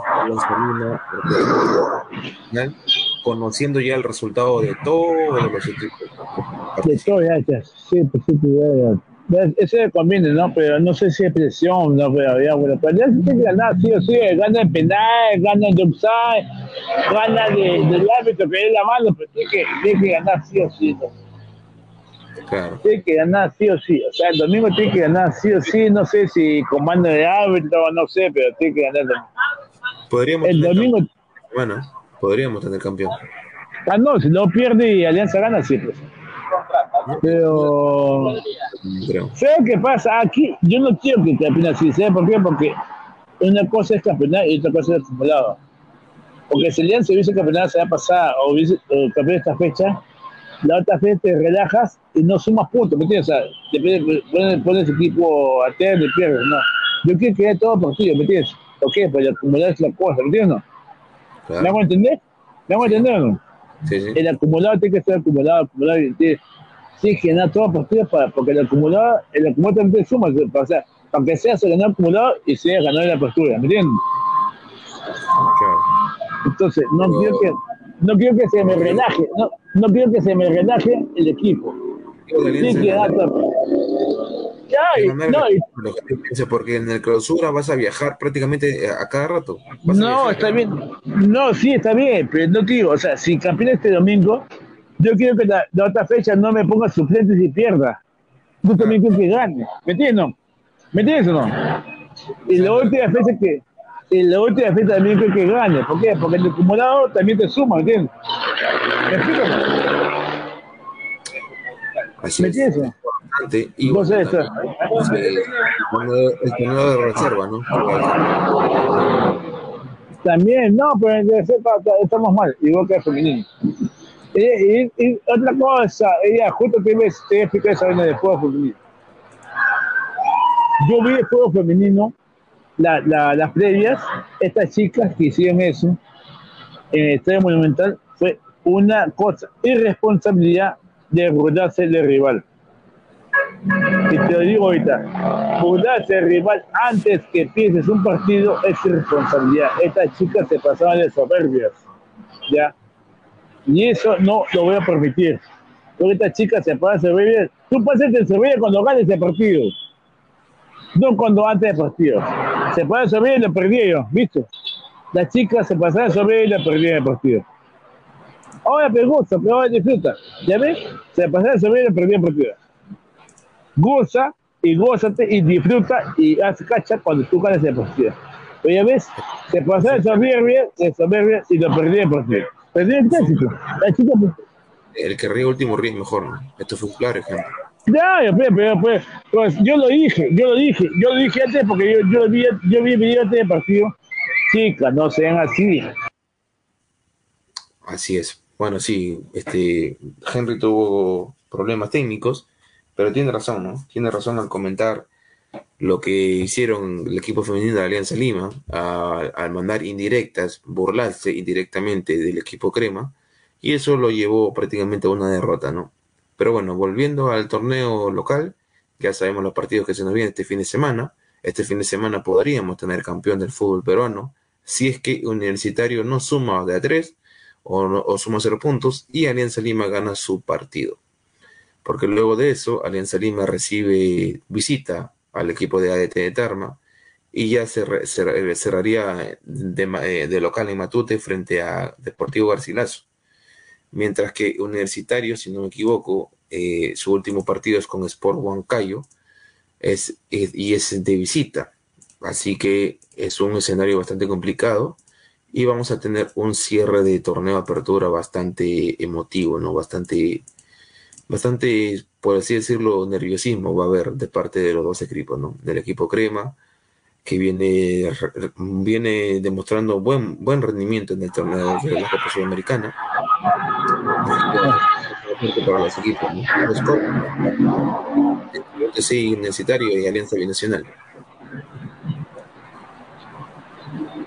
conociendo ya el resultado de todos los equipos. De todo, ya, ya. Sí, pues, sí, pues, ya, ya ese conviene, ¿no? Pero no sé si es presión, ¿no? Pero ya, bueno, pero ya se tiene que ganar, sí o sí, gana el penal, gana el upside, gana de, del árbitro que es la mano, pero tiene que, tiene que ganar sí o sí, ¿no? Claro. Tiene que ganar sí o sí, o sea, el domingo tiene que ganar sí o sí, no sé si comando de árbitro, no sé, pero tiene que ganar el domingo. Podríamos el domingo. Bueno, podríamos tener campeón. Ah, no, si no pierde y Alianza gana, sí, pues. Pero, ¿sabes qué pasa? Aquí yo no quiero que campeone así, ¿sabes por qué? Porque una cosa es campeonar y otra cosa es acumulado. Porque si Alianza hubiese campeonado la pasada o hubiese campeonado esta fecha, la otra fecha te relajas y no sumas puntos, ¿me entiendes? O sea, te pones, equipo a tener y pierdes, no. Yo quiero que haya todo partido, ¿me entiendes? ¿Por qué? Para acumular es la cosa, ¿me entiendes? ¿Me vamos a entender? ¿Me a entender o no? El acumulador tiene que ser acumulado, acumulado, tiene, tiene que ganar todos los partidos para, porque el acumulador, el acumulador también suma, o sea, aunque sea se ganó acumulado y se ganó la postura, ¿me entiendes? Entonces, no quiero que no quiero que se me relaje, no, no quiero que se me relaje el equipo. Tiene que ganar no, porque en el clausura vas a viajar prácticamente a cada rato. No, está bien. No, sí, está bien, pero no digo, o sea, si campeón este domingo, yo quiero que la, otra fecha no me ponga suplentes y pierda. Yo también quiero que gane. ¿Me entiendes? ¿Me entiendes o no? Y la última fecha que. Y la última fecha también quiero que gane. ¿Por qué? Porque el acumulado también te suma, ¿me entiendes? ¿Me explico? ¿Me entiendes? Y bueno, también, el, torneo de reserva, ¿no? También, no, pero en reserva estamos mal, igual que el femenino. Y, y, otra cosa, ella justo a explicar esa vaina de juego femenino. Yo vi el juego femenino, la, la, las previas, estas chicas que hicieron eso en el Estadio Monumental fue una cosa, irresponsabilidad de burlarse del rival. Y te lo digo ahorita, burlarse del rival antes que pienses un partido es irresponsabilidad. Estas chicas se pasaban de soberbias, ¿ya? Y eso no lo voy a permitir. Porque estas chicas se pasan de soberbias. Tú pasas de soberbia cuando ganes el partido. No cuando antes del partido. Se pasan de soberbia y lo perdieron, ¿viste? Las chicas se pasaban de soberbia y lo perdieron el partido. Ahora me gusta, pero ahora disfruta. ¿Ya ves? Se pasaban de soberbia y lo perdieron el partido goza y gózate y disfruta y haz cacha cuando tú ganas el partido. Pero ya ves, se pasó de soberbia, de soberbia y lo perdí el partido. Perdí el clásico. La chica, pues, El que ríe último ríe mejor, ¿no? Esto fue un claro ejemplo. ya, ya, pues, pero, pues, pues, yo lo dije, yo lo dije, yo lo dije antes porque yo, yo vi, yo vi el video antes del partido. Chicas, no sean así. Así es. Bueno, sí, este Henry tuvo problemas técnicos, pero tiene razón, ¿no? Tiene razón al comentar lo que hicieron el equipo femenino de Alianza Lima al mandar indirectas, burlarse indirectamente del equipo Crema, y eso lo llevó prácticamente a una derrota, ¿no? Pero bueno, volviendo al torneo local, ya sabemos los partidos que se nos vienen este fin de semana. Este fin de semana podríamos tener campeón del fútbol peruano si es que Universitario no suma de a tres o, no- o suma cero puntos y Alianza Lima gana su partido porque luego de eso Alianza Lima recibe visita al equipo de ADT de Tarma y ya cerra- cerra- cerraría eh, de local en Matute frente a Deportivo Garcilaso. Mientras que Universitario, si no me equivoco, eh, su último partido es con Sport Huancayo es- y es de visita. Así que es un escenario bastante complicado y vamos a tener un cierre de torneo de apertura bastante emotivo, ¿no? Bastante bastante, por así decirlo, nerviosismo va a haber de parte de los dos equipos, ¿no? Del equipo Crema, que viene, viene demostrando buen, buen rendimiento en el torneo de la Copa Sudamericana. Para los equipos, ¿no? Los UTC Universitario y Alianza Binacional.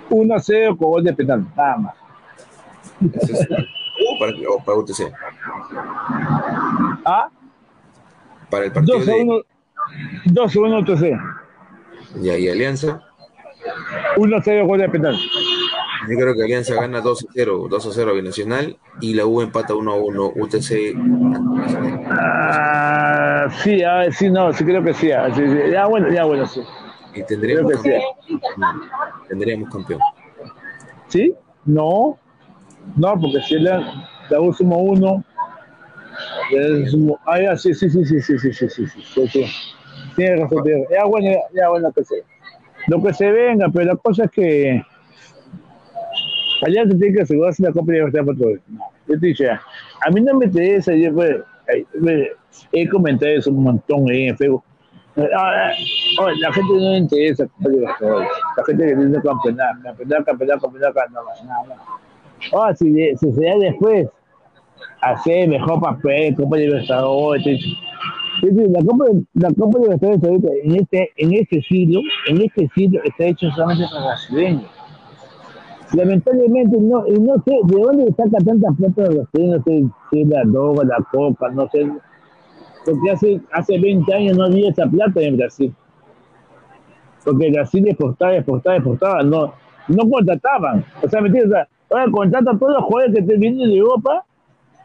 1-0 con gol de penal, nada más. Es- o para, o para UTC. ¿Ah? Para el partido 2 a de 1, 2 a 1 UTC. ya, y Alianza, 1-0 gol de penal. Yo creo que Alianza gana 2 a 0, 2 a 0 a Binacional y la U empata 1 a 1, UTC. Ah, sí, ah, sí, no, sí creo que sí. ah, sí, sí. Ya bueno, ya bueno, sí. Y tendríamos que sí. campeón. Tendríamos campeón. ¿Sí? No. No, porque si la, la U la sumó- Ah, ya, sí, sí, sí, sí, sí, sí, sí, sí, sí, sí. Tiene razón, tiene. Ya bueno, ya, ya bueno que se. Lo que se venga, pero la cosa es que Alianza tiene que asegurarse la Copa Libertad para todo. Yo te dije, a mí no me interesa, yo pues, pues, he comentado eso un montón ahí en Facebook. Ah, ah, oh, la gente no le interesa. La gente que tiene campeonato, campeonato, campeonato, campeonato, no, no, no. Oh, si, si se da después, hacer mejor papel, Copa Libertadores. La Copa, la Copa Libertadores ahorita, en este, en este siglo, en este siglo está hecho solamente para brasileños. Lamentablemente no, y no sé de dónde saca tanta plata de brasileños, no sé si la droga, la coca, no sé. Porque hace, hace 20 años no había esa plata en Brasil. Porque Brasil exportaba, exportaba, exportaba, no, no contrataban. O sea, ¿me entiendes? O sea, ahora contratan a todos los jugadores que te vienen de Europa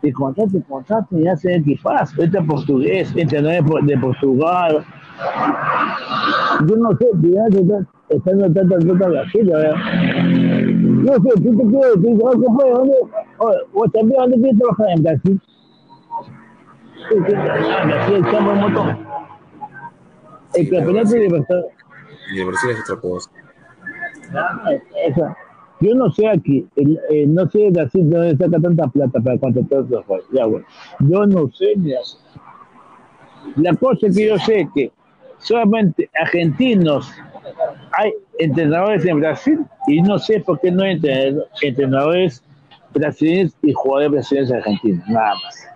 y contratan, contratan y hacen equipazo. Este es portugués, este no es de Portugal. Yo no sé, está, están notando tanta Brasil, ¿verdad? No sé, tú te dices, oh, ¿qué fue? ¿Dónde? Vos también, ¿dónde quieres trabajar en Brasil? Sí, sí, en Brasil estamos un montón. El campeonato de libertad. Y el Brasil es otra cosa. Esa. Yo no sé aquí, eh, no sé de así de dónde saca tanta plata para contratar a jugadores. Ya, bueno. Yo no sé ni así. La cosa es que yo sé que solamente argentinos hay entrenadores en Brasil y no sé por qué no hay entrenador- entrenadores brasileños y jugadores brasileños argentinos, nada más.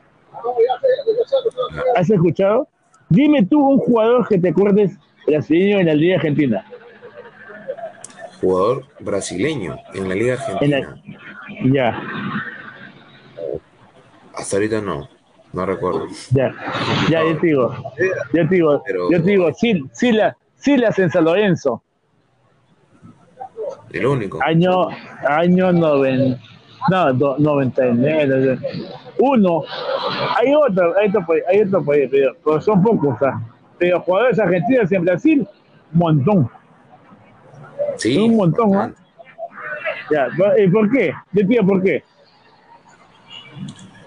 ¿Has escuchado? Dime tú un jugador que te acuerdes brasileño en la Liga Argentina. Jugador brasileño en la Liga En la- Argentina. Ya. Hasta ahorita no. no recuerdo. Ya, ya, yo te digo, yo te digo, yo te digo, sí, la, Silas en San Lorenzo. El único. Año, año 90, no, 99. Uno, hay otro, hay otro, hay otro país, pero, son pocos, pero jugadores argentinos en Brasil, montón. Sí. un montón, ¿no? Ya, ¿y por qué? Digo, ¿por qué?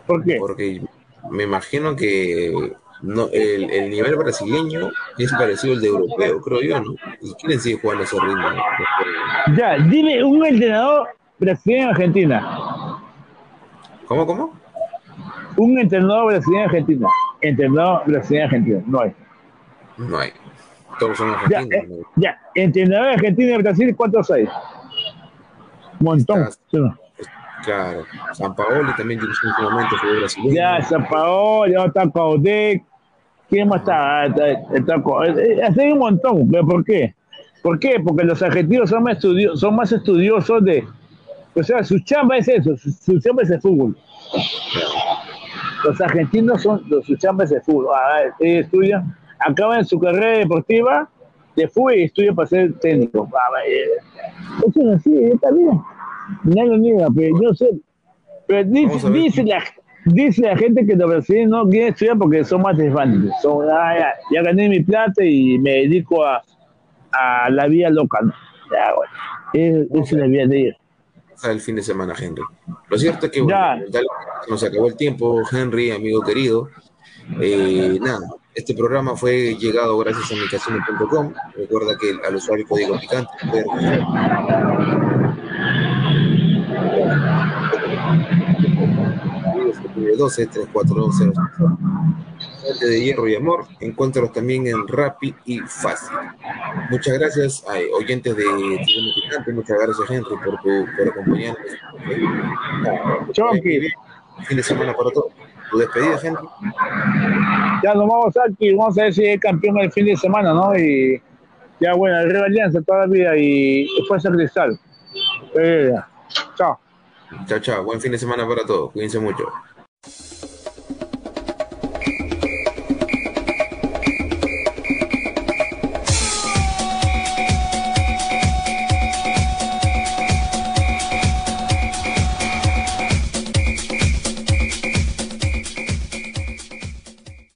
¿Por qué? Porque me imagino que no, el, el, nivel brasileño es parecido al de europeo, creo yo, ¿no? Y quieren seguir jugando ese ritmo. Ya, dime un entrenador brasileño en Argentina. ¿Cómo, cómo? Un entrenador brasileño en Argentina. Entrenador brasileño en Argentina, no hay. No hay. Todos son argentinos. Ya, eh, ya. entrenador argentino en Brasil, ¿cuántos hay? Un montón. ¿sí no? Claro, San Paolo también tiene un momento fue brasileño. Ya, San Paolo, ya está Caudec. ¿Quién más está? está, está, eh, eh, hay un montón, pero ¿por qué? ¿Por qué? Porque los argentinos son más, estudiosos, son más estudiosos de... O sea, su chamba es eso, su, chamba es el fútbol. Los argentinos son, su chamba es el fútbol. Ah, ellos estudian, acaban su carrera deportiva de fútbol y estudian para ser técnico. Ah, eso es así, está bien no lo niega, pero yo sé. Pero dice, dice, la, dice la gente que los brasileños no quieren estudiar porque son más desvantes. Son, ah, ya, gané mi plata y me dedico a, a la vida loca. Ya, bueno, es, es la vida de ir. El fin de semana, Henry. Lo cierto es que bueno, nos acabó el tiempo, Henry, amigo querido. Eh, nada, este programa fue llegado gracias a micasino.com. Recuerda que al usuario código picante 12 342 de hierro y amor. Encuéntralos también en Rappi y Fácil. Muchas gracias a oyentes de Tribuna Picante. Muchas gracias, Henry, por, tu, por acompañarnos. Fin de semana para todos. Tu despedida, Henry. Ya nos vamos aquí. Vamos a ver si es campeón el fin de semana, ¿no? Y ya, bueno, el Real Alianza toda la vida y Fuerza Cristal. Eh, chao. Chao, chao. Buen fin de semana para todos. Cuídense mucho.